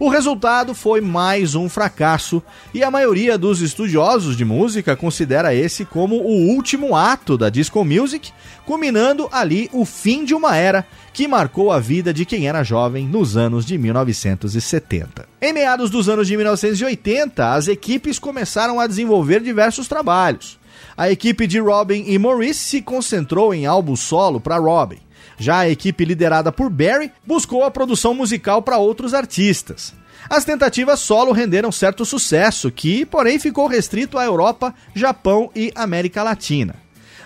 [SPEAKER 1] O resultado foi mais um fracasso e a maioria dos estudiosos de música considera esse como o último ato da disco music, culminando ali o fim de uma era que marcou a vida de quem era jovem nos anos de 1970. Em meados dos anos de 1980, as equipes começaram a desenvolver diversos trabalhos. A equipe de Robin e Maurice se concentrou em álbum solo para Robin. Já a equipe liderada por Barry buscou a produção musical para outros artistas. As tentativas solo renderam certo sucesso, que, porém, ficou restrito à Europa, Japão e América Latina.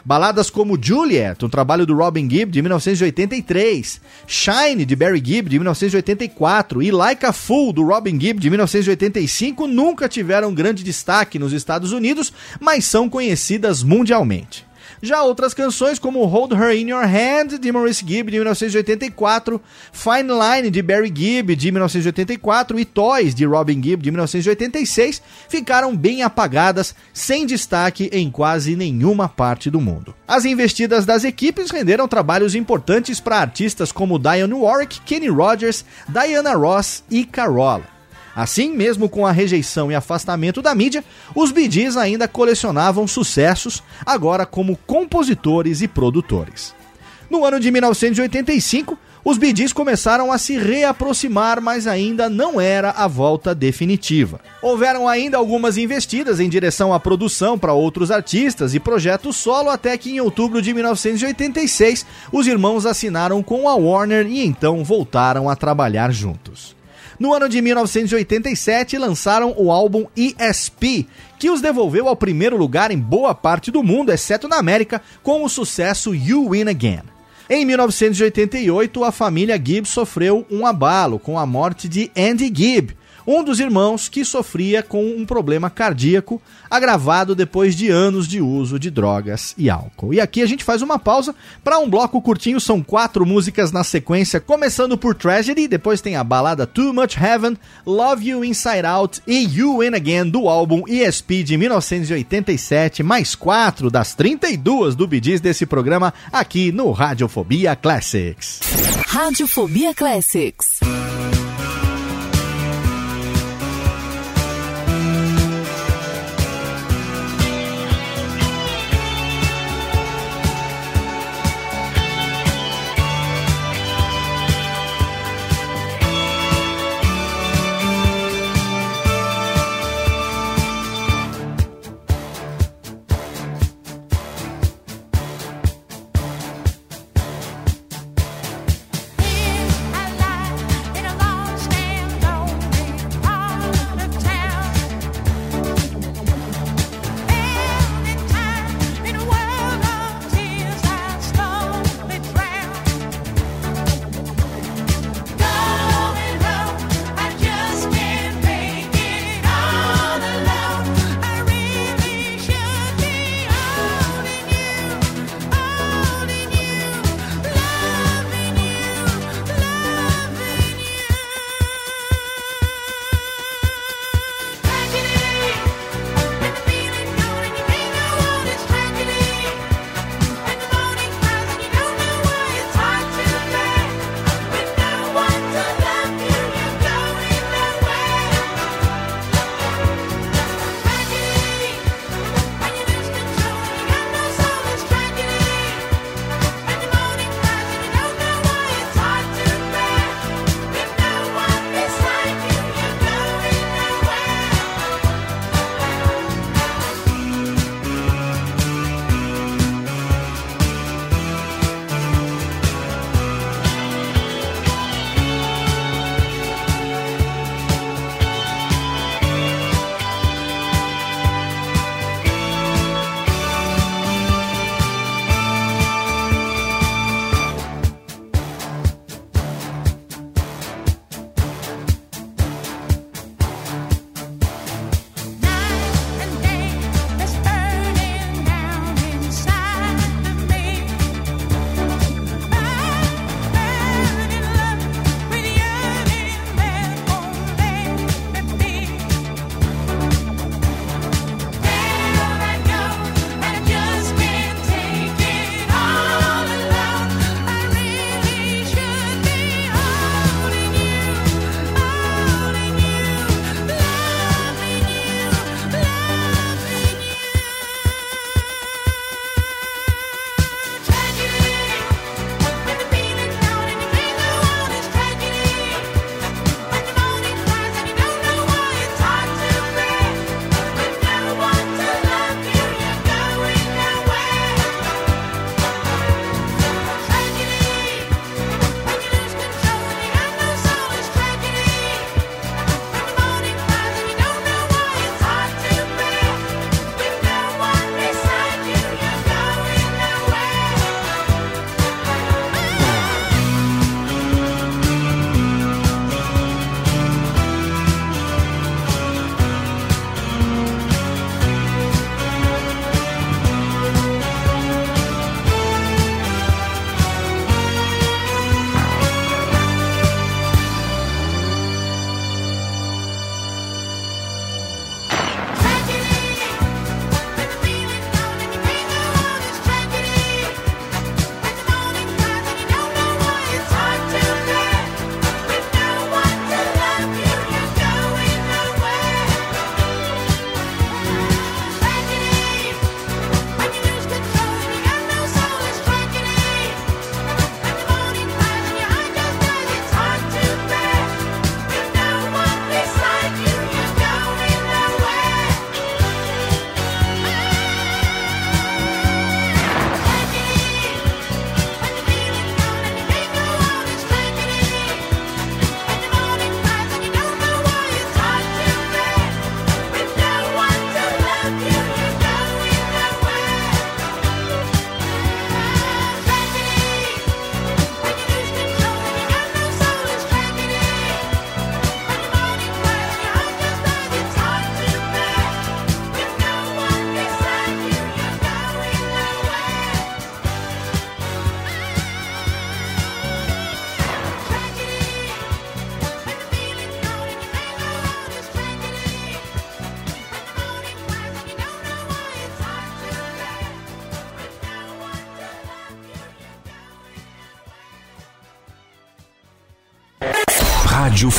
[SPEAKER 1] Baladas como Juliet, um trabalho do Robin Gibb de 1983, Shine de Barry Gibb de 1984 e Like a Fool do Robin Gibb de 1985 nunca tiveram grande destaque nos Estados Unidos, mas são conhecidas mundialmente. Já outras canções, como Hold Her in Your Hand, de Maurice Gibb, de 1984, Fine Line, de Barry Gibb, de 1984, e Toys, de Robin Gibb, de 1986, ficaram bem apagadas, sem destaque em quase nenhuma parte do mundo. As investidas das equipes renderam trabalhos importantes para artistas como Dionne Warwick, Kenny Rogers, Diana Ross e Carola. Assim, mesmo com a rejeição e afastamento da mídia, os Gees ainda colecionavam sucessos, agora como compositores e produtores. No ano de 1985, os Gees começaram a se reaproximar, mas ainda não era a volta definitiva. Houveram ainda algumas investidas em direção à produção para outros artistas e projetos solo, até que em outubro de 1986 os irmãos assinaram com a Warner e então voltaram a trabalhar juntos. No ano de 1987, lançaram o álbum ESP, que os devolveu ao primeiro lugar em boa parte do mundo, exceto na América, com o sucesso You Win Again. Em 1988, a família Gibb sofreu um abalo com a morte de Andy Gibb, um dos irmãos que sofria com um problema cardíaco agravado depois de anos de uso de drogas e álcool. E aqui a gente faz uma pausa para um bloco curtinho, são quatro músicas na sequência, começando por Tragedy, depois tem a balada Too Much Heaven, Love You Inside Out e You In Again do álbum ESP de 1987, mais quatro das 32 do Bidis desse programa aqui no Radiofobia Classics.
[SPEAKER 5] Radiofobia Classics.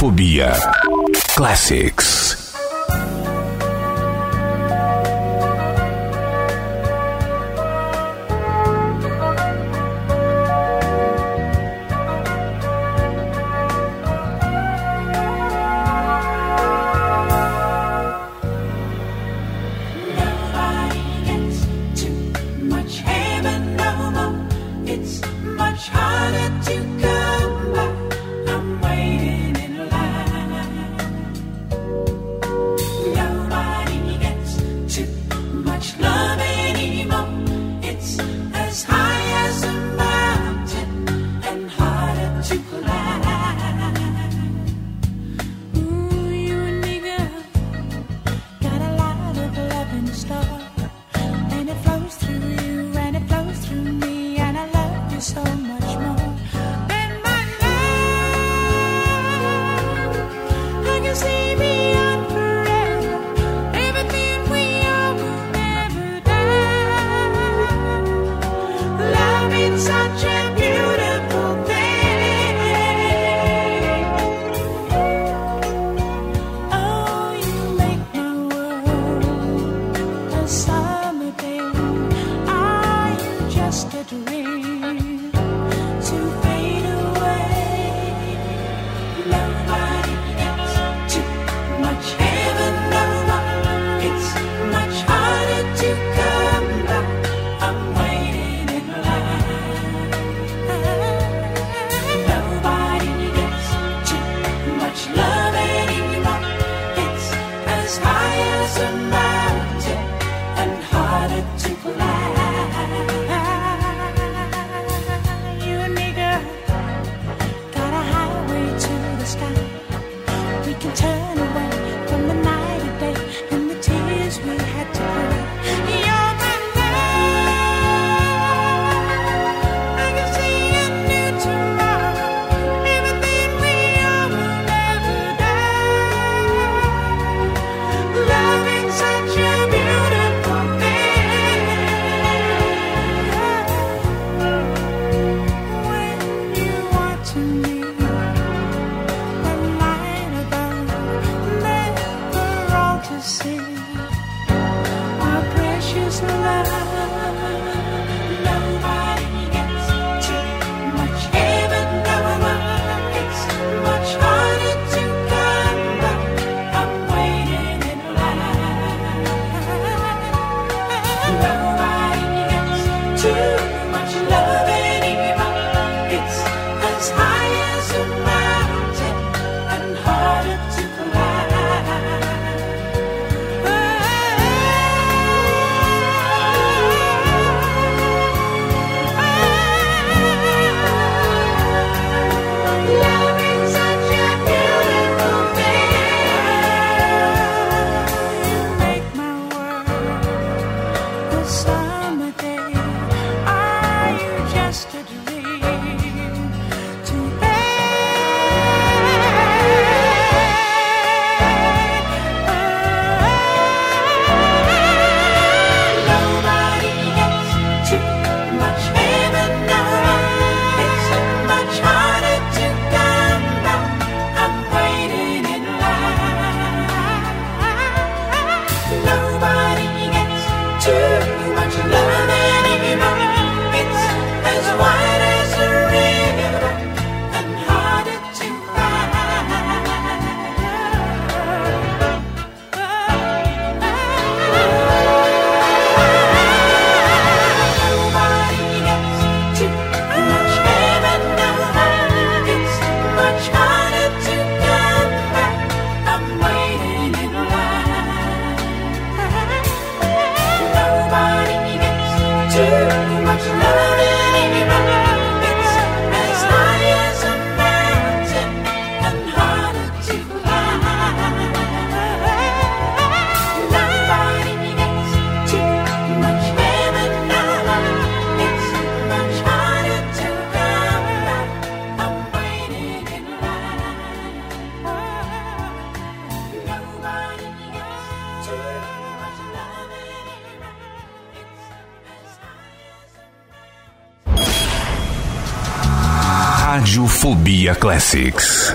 [SPEAKER 4] Radiofobia Classics.
[SPEAKER 6] High as a
[SPEAKER 4] Radiofobia Classics.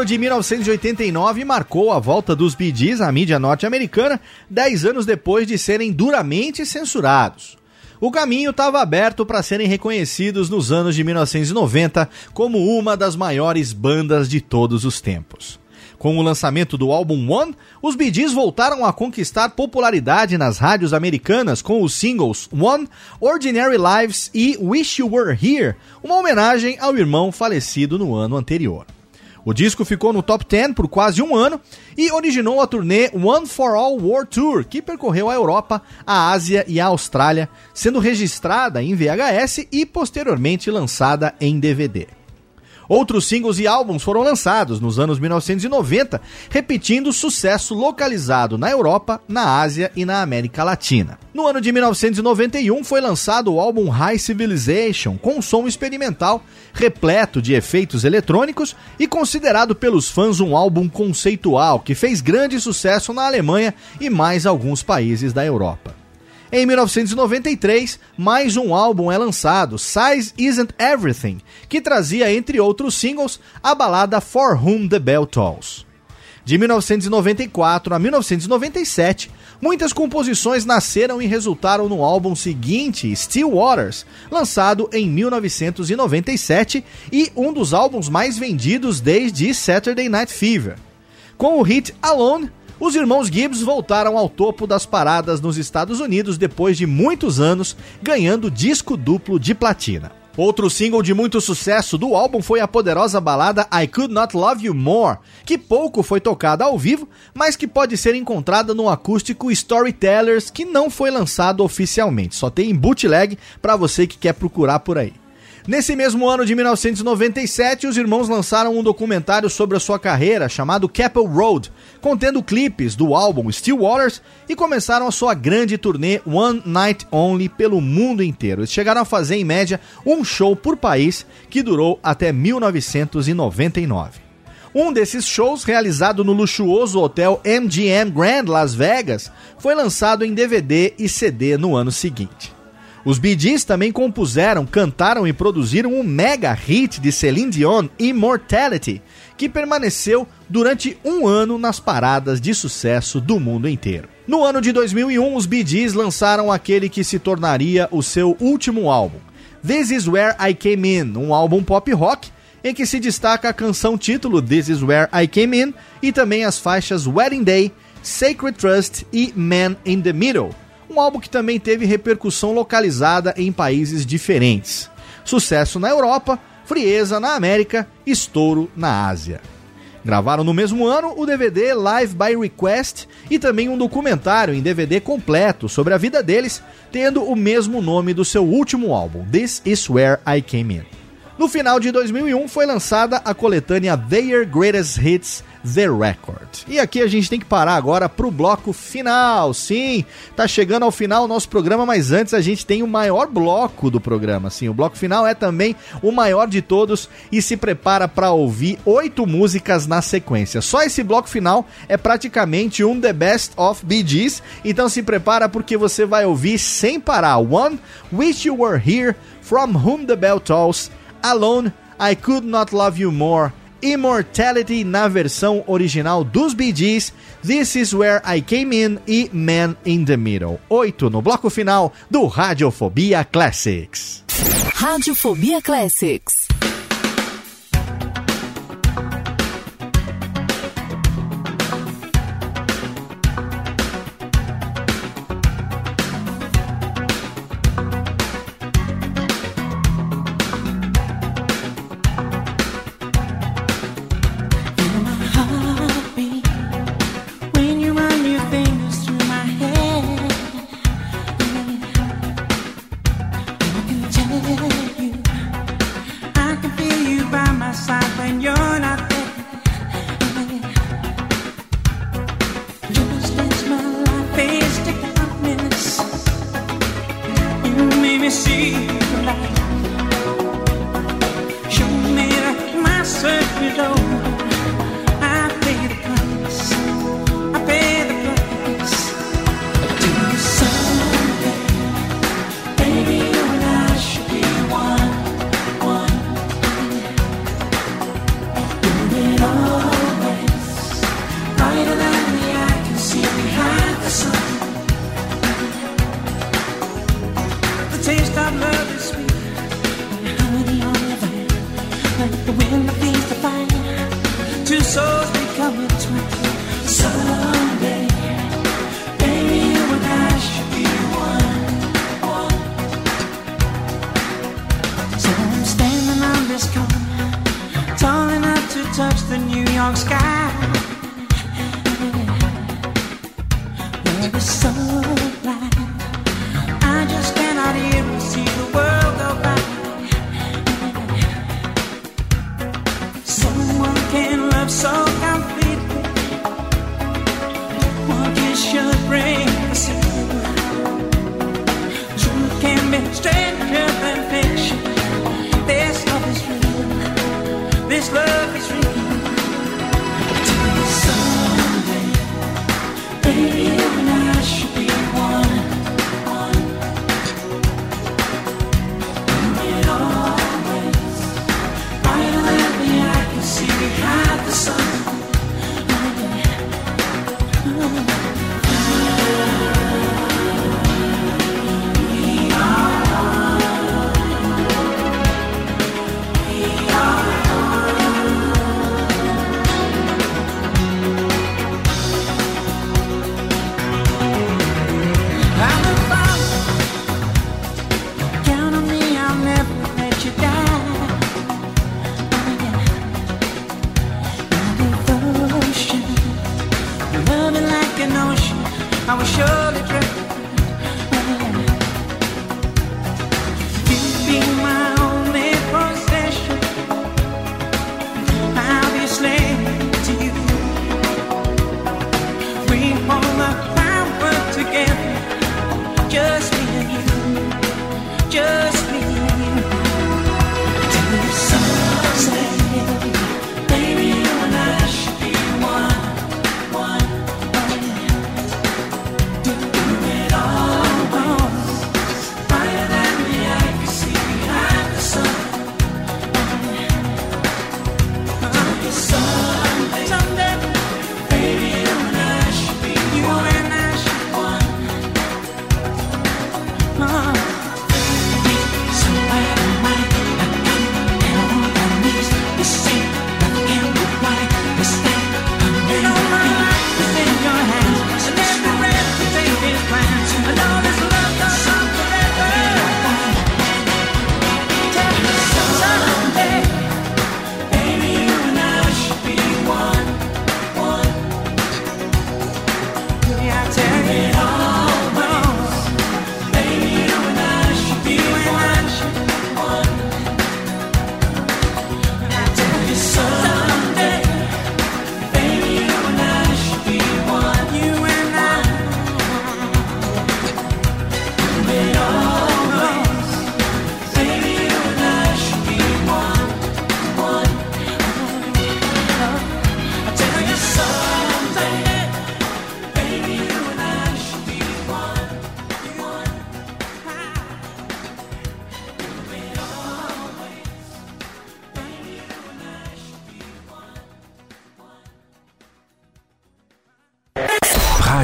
[SPEAKER 4] ano de 1989 marcou a volta dos B.D.S na à mídia norte-americana, dez anos depois de serem duramente censurados. O caminho estava aberto para serem reconhecidos nos anos de 1990 como uma das maiores bandas de todos os tempos. Com o lançamento do álbum One, os B.D.S voltaram a conquistar popularidade nas rádios americanas com os singles One, Ordinary Lives e Wish You Were Here, uma homenagem ao irmão falecido no ano anterior. O disco ficou no top 10 por quase um ano e originou a turnê One for All World Tour, que percorreu a Europa, a Ásia e a Austrália, sendo registrada em VHS e posteriormente lançada em DVD.
[SPEAKER 1] Outros singles e álbuns foram lançados nos anos 1990, repetindo o sucesso localizado na Europa, na Ásia e na América Latina. No ano de 1991 foi lançado o álbum High Civilization, com um som experimental, repleto de efeitos eletrônicos e considerado pelos fãs um álbum conceitual que fez grande sucesso na Alemanha e mais alguns países da Europa. Em 1993, mais um álbum é lançado, Size Isn't Everything, que trazia, entre outros singles, a balada For Whom the Bell Tolls. De 1994 a 1997, muitas composições nasceram e resultaram no álbum seguinte, Still Waters, lançado em 1997 e um dos álbuns mais vendidos desde Saturday Night Fever. Com o hit Alone, os irmãos Gibbs voltaram ao topo das paradas nos Estados Unidos depois de muitos anos, ganhando disco duplo de platina. Outro single de muito sucesso do álbum foi a poderosa balada I Could Not Love You More, que pouco foi tocada ao vivo, mas que pode ser encontrada no acústico Storytellers, que não foi lançado oficialmente, só tem em bootleg para você que quer procurar por aí. Nesse mesmo ano de 1997, os irmãos lançaram um documentário sobre a sua carreira chamado Capel Road, contendo clipes do álbum Still Waters e começaram a sua grande turnê One Night Only pelo mundo inteiro. Eles chegaram a fazer em média um show por país que durou até 1999. Um desses shows, realizado no luxuoso hotel MGM Grand Las Vegas, foi lançado em DVD e CD no ano seguinte. Os Bee também compuseram, cantaram e produziram um mega hit de Celine Dion, Immortality, que permaneceu durante um ano nas paradas de sucesso do mundo inteiro. No ano de 2001, os Bee Gees lançaram aquele que se tornaria o seu último álbum, This Is Where I Came In, um álbum pop rock em que se destaca a canção título This Is Where I Came In e também as faixas Wedding Day, Sacred Trust e Man in the Middle um álbum que também teve repercussão localizada em países diferentes. Sucesso na Europa, frieza na América, estouro na Ásia. Gravaram no mesmo ano o DVD Live by Request e também um documentário em DVD completo sobre a vida deles, tendo o mesmo nome do seu último álbum, This Is Where I Came In. No final de 2001 foi lançada a coletânea Their Greatest Hits The Record. E aqui a gente tem que parar agora pro bloco final. Sim, tá chegando ao final o nosso programa, mas antes a gente tem o maior bloco do programa. Sim, o bloco final é também o maior de todos e se prepara para ouvir oito músicas na sequência. Só esse bloco final é praticamente um The Best of Bee Gees, então se prepara porque você vai ouvir sem parar. One, Wish You Were Here, From Whom the Bell Tolls, Alone, I Could Not Love You More, Immortality na versão original dos Bee Gees, This Is Where I Came In e Man in the Middle. Oito no bloco final do Radiofobia Classics.
[SPEAKER 4] Radiofobia Classics.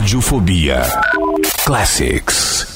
[SPEAKER 6] Radiofobia Classics.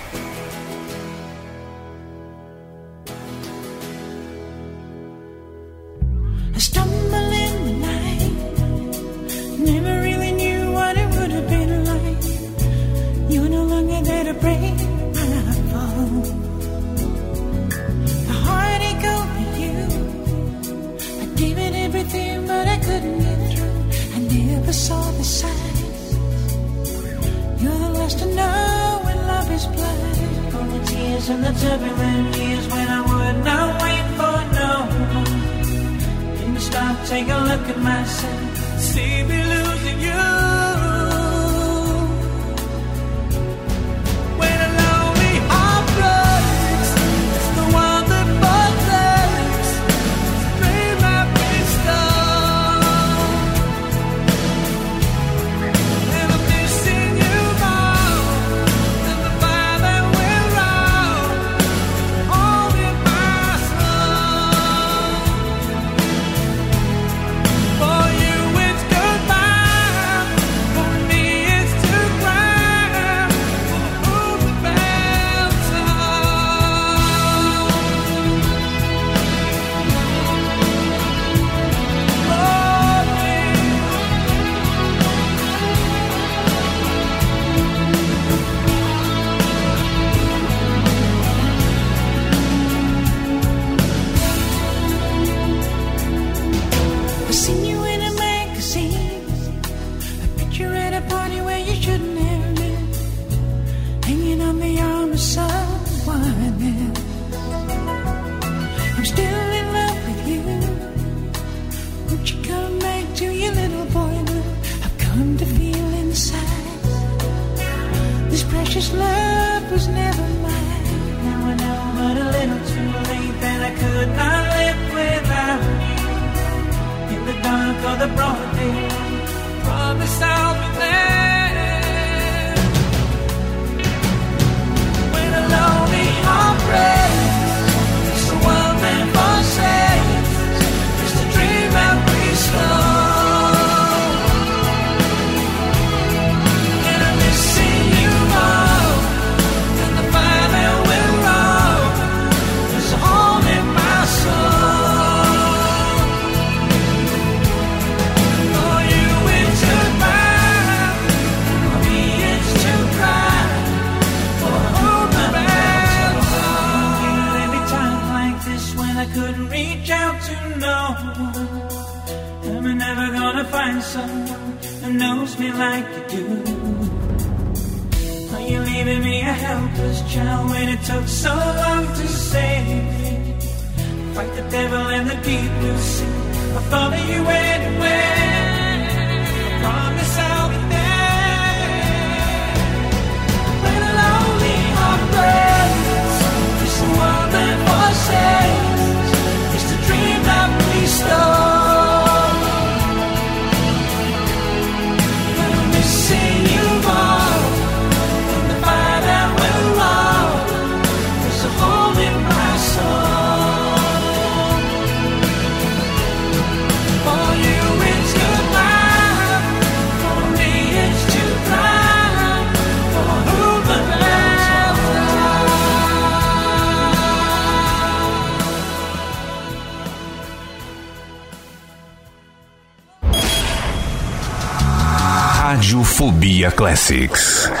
[SPEAKER 4] Classics.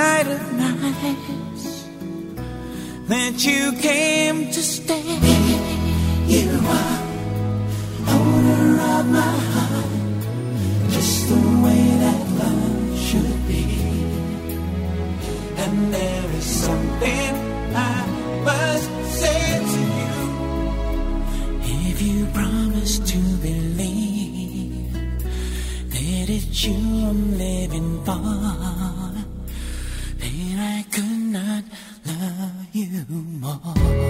[SPEAKER 4] night of nights that you came to stay. You are owner of my heart, just the way that love should be. And there is something I must say to you. If you promise to believe that it's you I'm living for. 吗？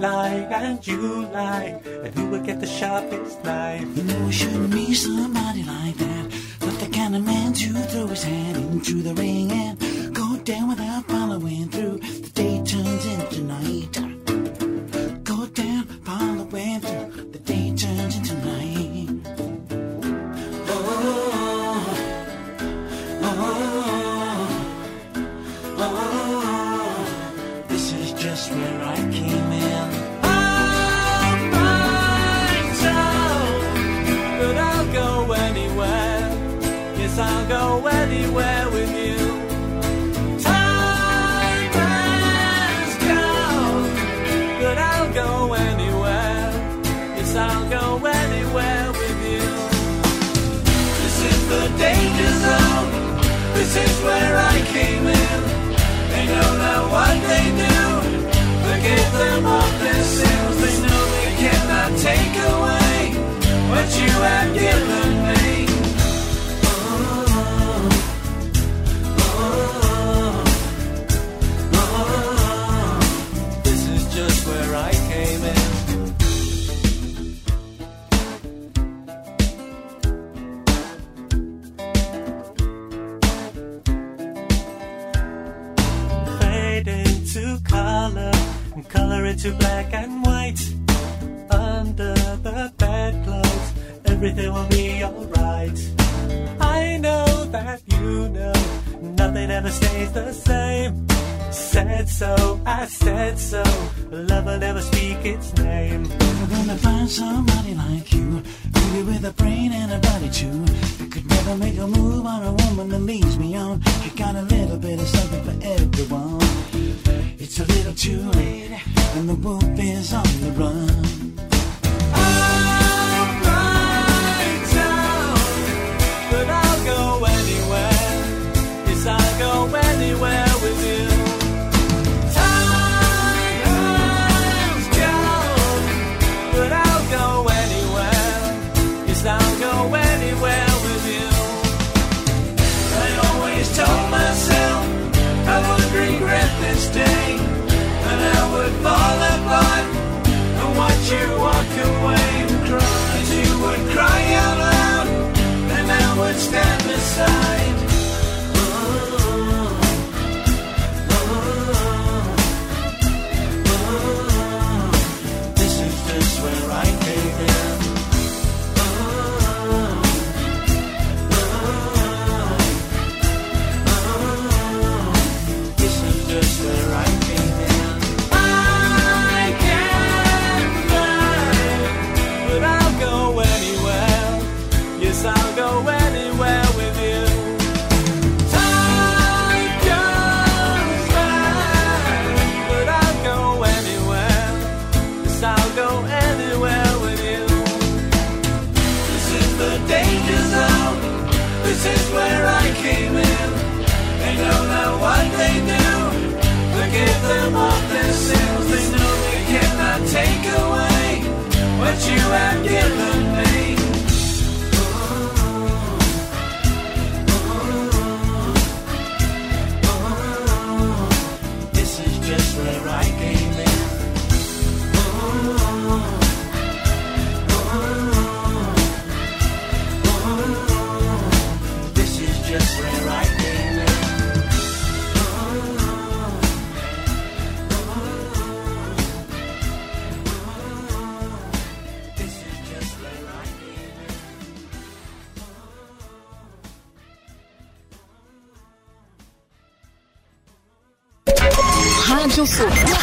[SPEAKER 8] like and you like, and who will get the sharpest knife?
[SPEAKER 4] You know I shouldn't be somebody like that, but the kind of man to throw his hand into the ring and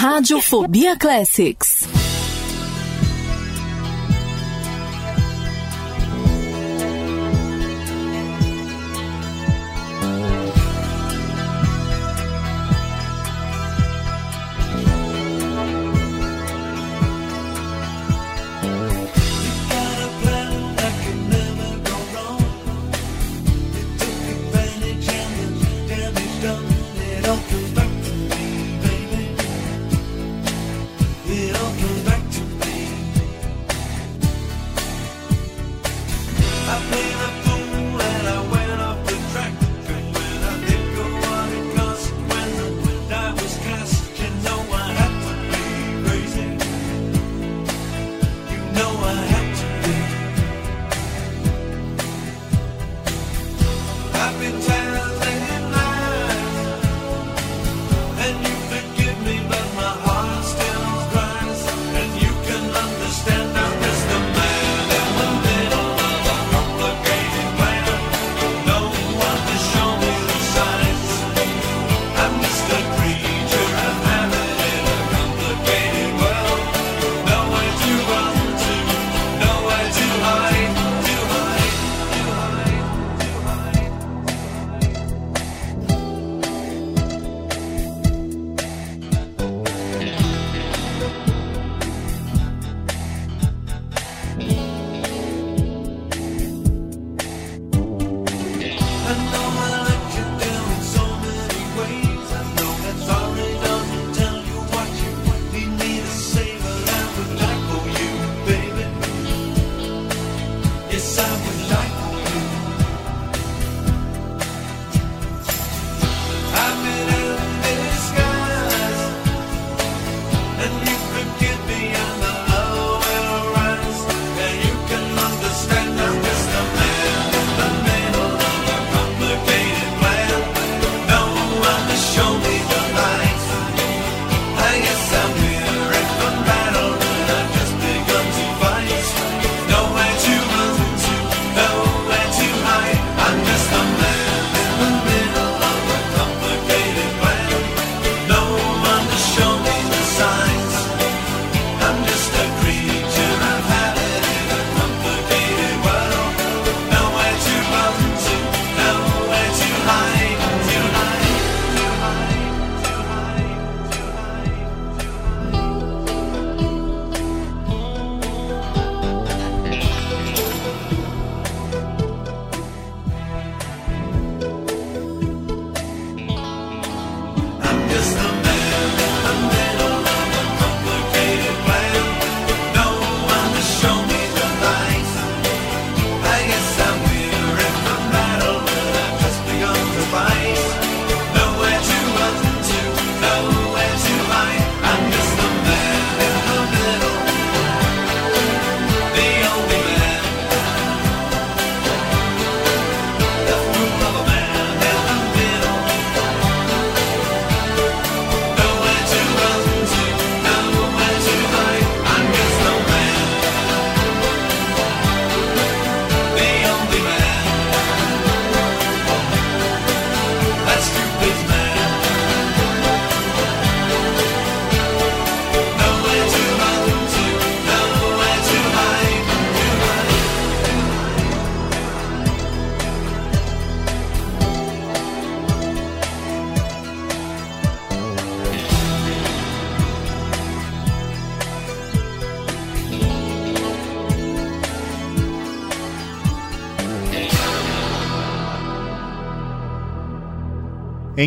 [SPEAKER 5] Radiofobia Classics.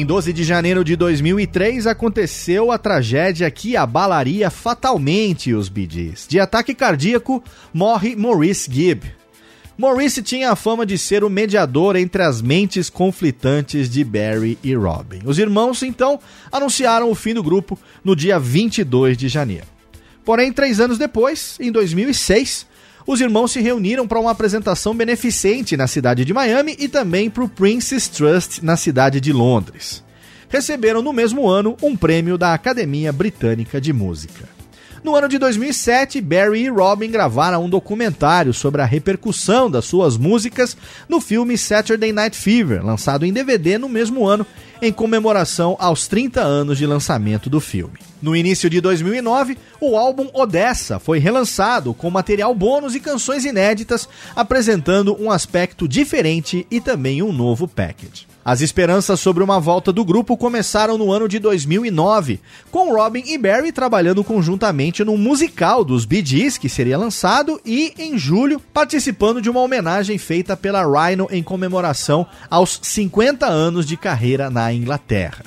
[SPEAKER 1] Em 12 de janeiro de 2003 aconteceu a tragédia que abalaria fatalmente os Bee Gees. De ataque cardíaco, morre Maurice Gibb. Maurice tinha a fama de ser o mediador entre as mentes conflitantes de Barry e Robin. Os irmãos, então, anunciaram o fim do grupo no dia 22 de janeiro. Porém, três anos depois, em 2006, os irmãos se reuniram para uma apresentação beneficente na cidade de Miami e também para o Princess Trust na cidade de Londres. Receberam no mesmo ano um prêmio da Academia Britânica de Música. No ano de 2007, Barry e Robin gravaram um documentário sobre a repercussão das suas músicas no filme Saturday Night Fever, lançado em DVD no mesmo ano, em comemoração aos 30 anos de lançamento do filme. No início de 2009, o álbum Odessa foi relançado com material bônus e canções inéditas, apresentando um aspecto diferente e também um novo package. As esperanças sobre uma volta do grupo começaram no ano de 2009, com Robin e Barry trabalhando conjuntamente num musical dos Bee Gees, que seria lançado, e, em julho, participando de uma homenagem feita pela Rhino em comemoração aos 50 anos de carreira na Inglaterra.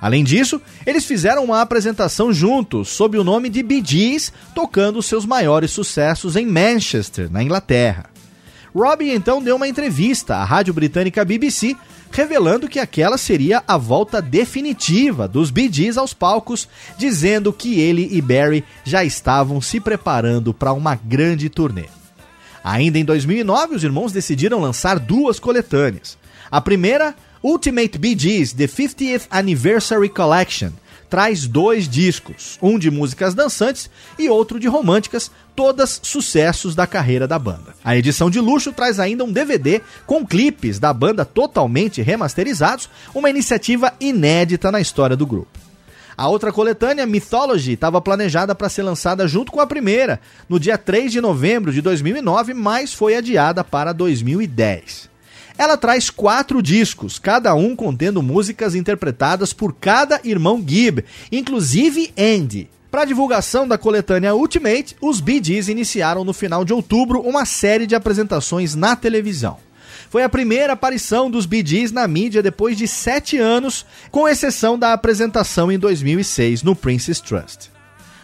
[SPEAKER 1] Além disso, eles fizeram uma apresentação juntos, sob o nome de Bee Gees, tocando seus maiores sucessos em Manchester, na Inglaterra. Robin então deu uma entrevista à rádio britânica BBC, revelando que aquela seria a volta definitiva dos Bee Gees aos palcos, dizendo que ele e Barry já estavam se preparando para uma grande turnê. Ainda em 2009, os irmãos decidiram lançar duas coletâneas. A primeira, Ultimate Bee Gees The 50th Anniversary Collection, traz dois discos, um de músicas dançantes e outro de românticas, todas sucessos da carreira da banda. A edição de luxo traz ainda um DVD com clipes da banda totalmente remasterizados, uma iniciativa inédita na história do grupo. A outra coletânea, Mythology, estava planejada para ser lançada junto com a primeira, no dia 3 de novembro de 2009, mas foi adiada para 2010. Ela traz quatro discos, cada um contendo músicas interpretadas por cada irmão Gibb, inclusive Andy. Para divulgação da coletânea Ultimate, os Bee Gees iniciaram no final de outubro uma série de apresentações na televisão. Foi a primeira aparição dos Bee Gees na mídia depois de sete anos, com exceção da apresentação em 2006 no Princess Trust.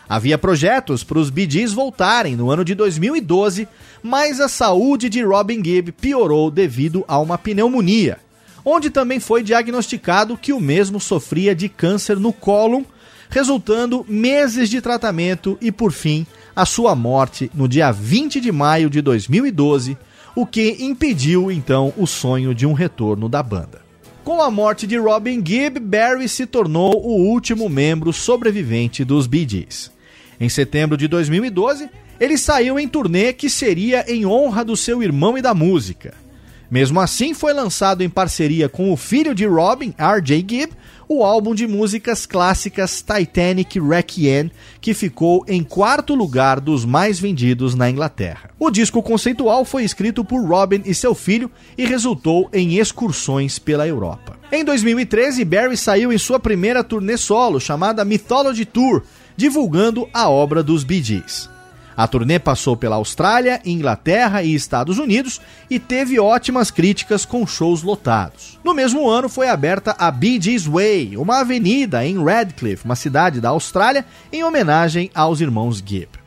[SPEAKER 1] Havia projetos para os Bee Gees voltarem no ano de 2012, mas a saúde de Robin Gibb piorou devido a uma pneumonia, onde também foi diagnosticado que o mesmo sofria de câncer no cólon, resultando meses de tratamento e, por fim, a sua morte no dia 20 de maio de 2012, o que impediu então o sonho de um retorno da banda. Com a morte de Robin Gibb, Barry se tornou o último membro sobrevivente dos Bee Gees. Em setembro de 2012, ele saiu em turnê que seria em honra do seu irmão e da música. Mesmo assim, foi lançado em parceria com o filho de Robin, R.J. Gibb, o álbum de músicas clássicas Titanic Requiem, que ficou em quarto lugar dos mais vendidos na Inglaterra. O disco conceitual foi escrito por Robin e seu filho e resultou em excursões pela Europa. Em 2013, Barry saiu em sua primeira turnê solo, chamada Mythology Tour, divulgando a obra dos Bee Gees. A turnê passou pela Austrália, Inglaterra e Estados Unidos e teve ótimas críticas com shows lotados. No mesmo ano foi aberta a Bee Gees Way, uma avenida em Radcliffe, uma cidade da Austrália, em homenagem aos irmãos Gibb.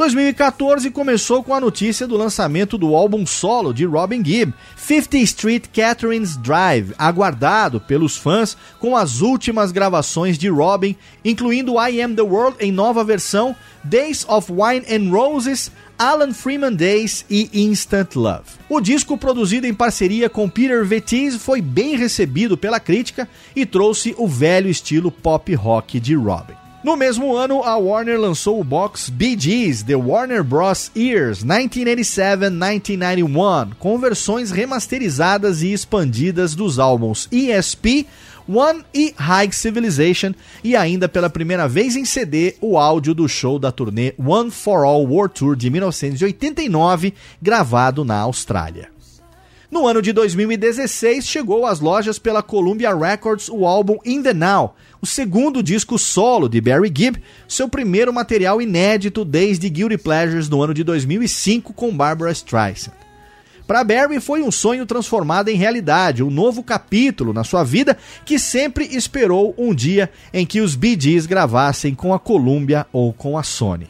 [SPEAKER 1] 2014 começou com a notícia do lançamento do álbum solo de Robin Gibb, 50 Street Catherine's Drive, aguardado pelos fãs com as últimas gravações de Robin, incluindo I Am the World em nova versão, Days of Wine and Roses, Alan Freeman Days e Instant Love. O disco, produzido em parceria com Peter Vettiz, foi bem recebido pela crítica e trouxe o velho estilo pop rock de Robin. No mesmo ano, a Warner lançou o box Bee Gees The Warner Bros. Years 1987-1991, com versões remasterizadas e expandidas dos álbuns ESP, One e High Civilization, e ainda pela primeira vez em CD o áudio do show da turnê One for All World Tour de 1989, gravado na Austrália. No ano de 2016, chegou às lojas pela Columbia Records o álbum In the Now, o segundo disco solo de Barry Gibb, seu primeiro material inédito desde Guilty Pleasures no ano de 2005 com Barbara Streisand. Para Barry foi um sonho transformado em realidade, um novo capítulo na sua vida que sempre esperou um dia em que os Bee gravassem com a Columbia ou com a Sony.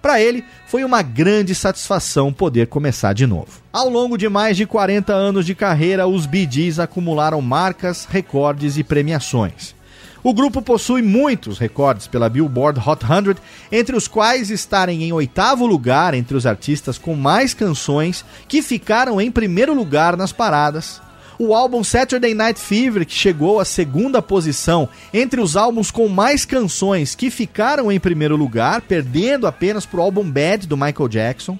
[SPEAKER 1] Para ele, foi uma grande satisfação poder começar de novo. Ao longo de mais de 40 anos de carreira, os Gees acumularam marcas, recordes e premiações. O grupo possui muitos recordes pela Billboard Hot 100, entre os quais estarem em oitavo lugar entre os artistas com mais canções que ficaram em primeiro lugar nas paradas, o álbum Saturday Night Fever, que chegou à segunda posição entre os álbuns com mais canções que ficaram em primeiro lugar, perdendo apenas para o álbum Bad do Michael Jackson.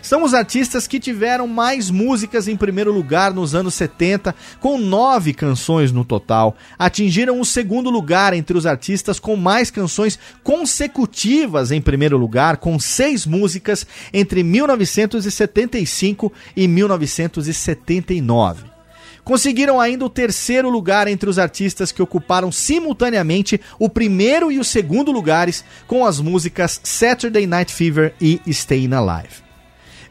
[SPEAKER 1] São os artistas que tiveram mais músicas em primeiro lugar nos anos 70, com nove canções no total. Atingiram o segundo lugar entre os artistas com mais canções consecutivas em primeiro lugar, com seis músicas entre 1975 e 1979 conseguiram ainda o terceiro lugar entre os artistas que ocuparam simultaneamente o primeiro e o segundo lugares com as músicas Saturday Night Fever e Staying Alive.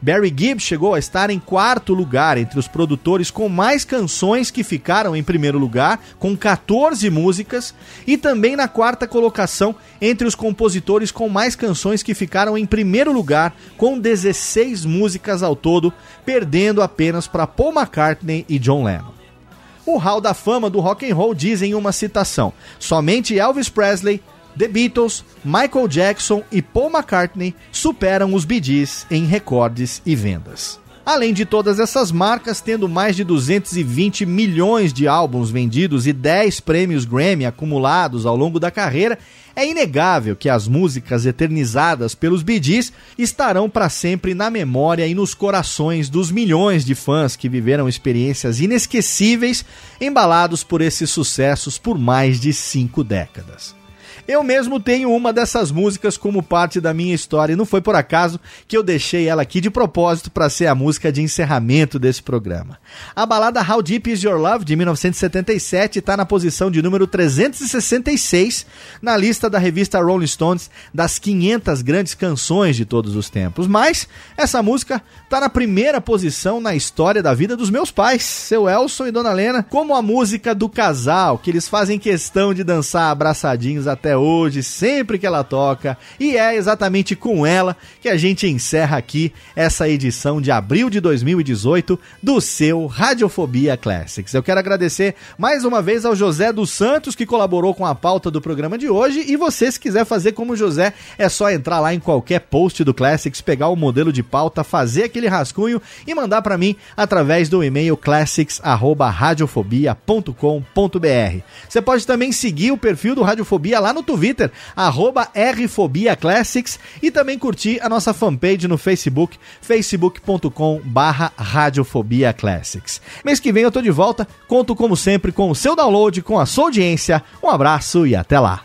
[SPEAKER 1] Barry Gibb chegou a estar em quarto lugar entre os produtores com mais canções que ficaram em primeiro lugar, com 14 músicas, e também na quarta colocação entre os compositores com mais canções que ficaram em primeiro lugar, com 16 músicas ao todo, perdendo apenas para Paul McCartney e John Lennon. O Hall da Fama do Rock and Roll diz em uma citação: somente Elvis Presley, The Beatles, Michael Jackson e Paul McCartney superam os Gees em recordes e vendas. Além de todas essas marcas, tendo mais de 220 milhões de álbuns vendidos e 10 prêmios Grammy acumulados ao longo da carreira, é inegável que as músicas eternizadas pelos Gees estarão para sempre na memória e nos corações dos milhões de fãs que viveram experiências inesquecíveis embalados por esses sucessos por mais de cinco décadas. Eu mesmo tenho uma dessas músicas como parte da minha história e não foi por acaso que eu deixei ela aqui de propósito para ser a música de encerramento desse programa. A balada How Deep Is Your Love de 1977 está na posição de número 366 na lista da revista Rolling Stones das 500 grandes canções de todos os tempos. Mas essa música está na primeira posição na história da vida dos meus pais, seu Elson e Dona Lena, como a música do casal que eles fazem questão de dançar abraçadinhos até hoje, sempre que ela toca, e é exatamente com ela que a gente encerra aqui essa edição de abril de 2018 do seu Radiofobia Classics. Eu quero agradecer mais uma vez ao José dos Santos que colaborou com a pauta do programa de hoje e você se quiser fazer como José, é só entrar lá em qualquer post do Classics, pegar o modelo de pauta, fazer aquele rascunho e mandar para mim através do e-mail classics@radiofobia.com.br. Você pode também seguir o perfil do Radiofobia lá no Twitter, arroba rfobiaclassics, e também curtir a nossa fanpage no Facebook, facebook.com barra Radiofobia Classics. Mês que vem eu tô de volta, conto como sempre com o seu download, com a sua audiência. Um abraço e até lá.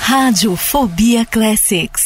[SPEAKER 4] Radiofobia Classics.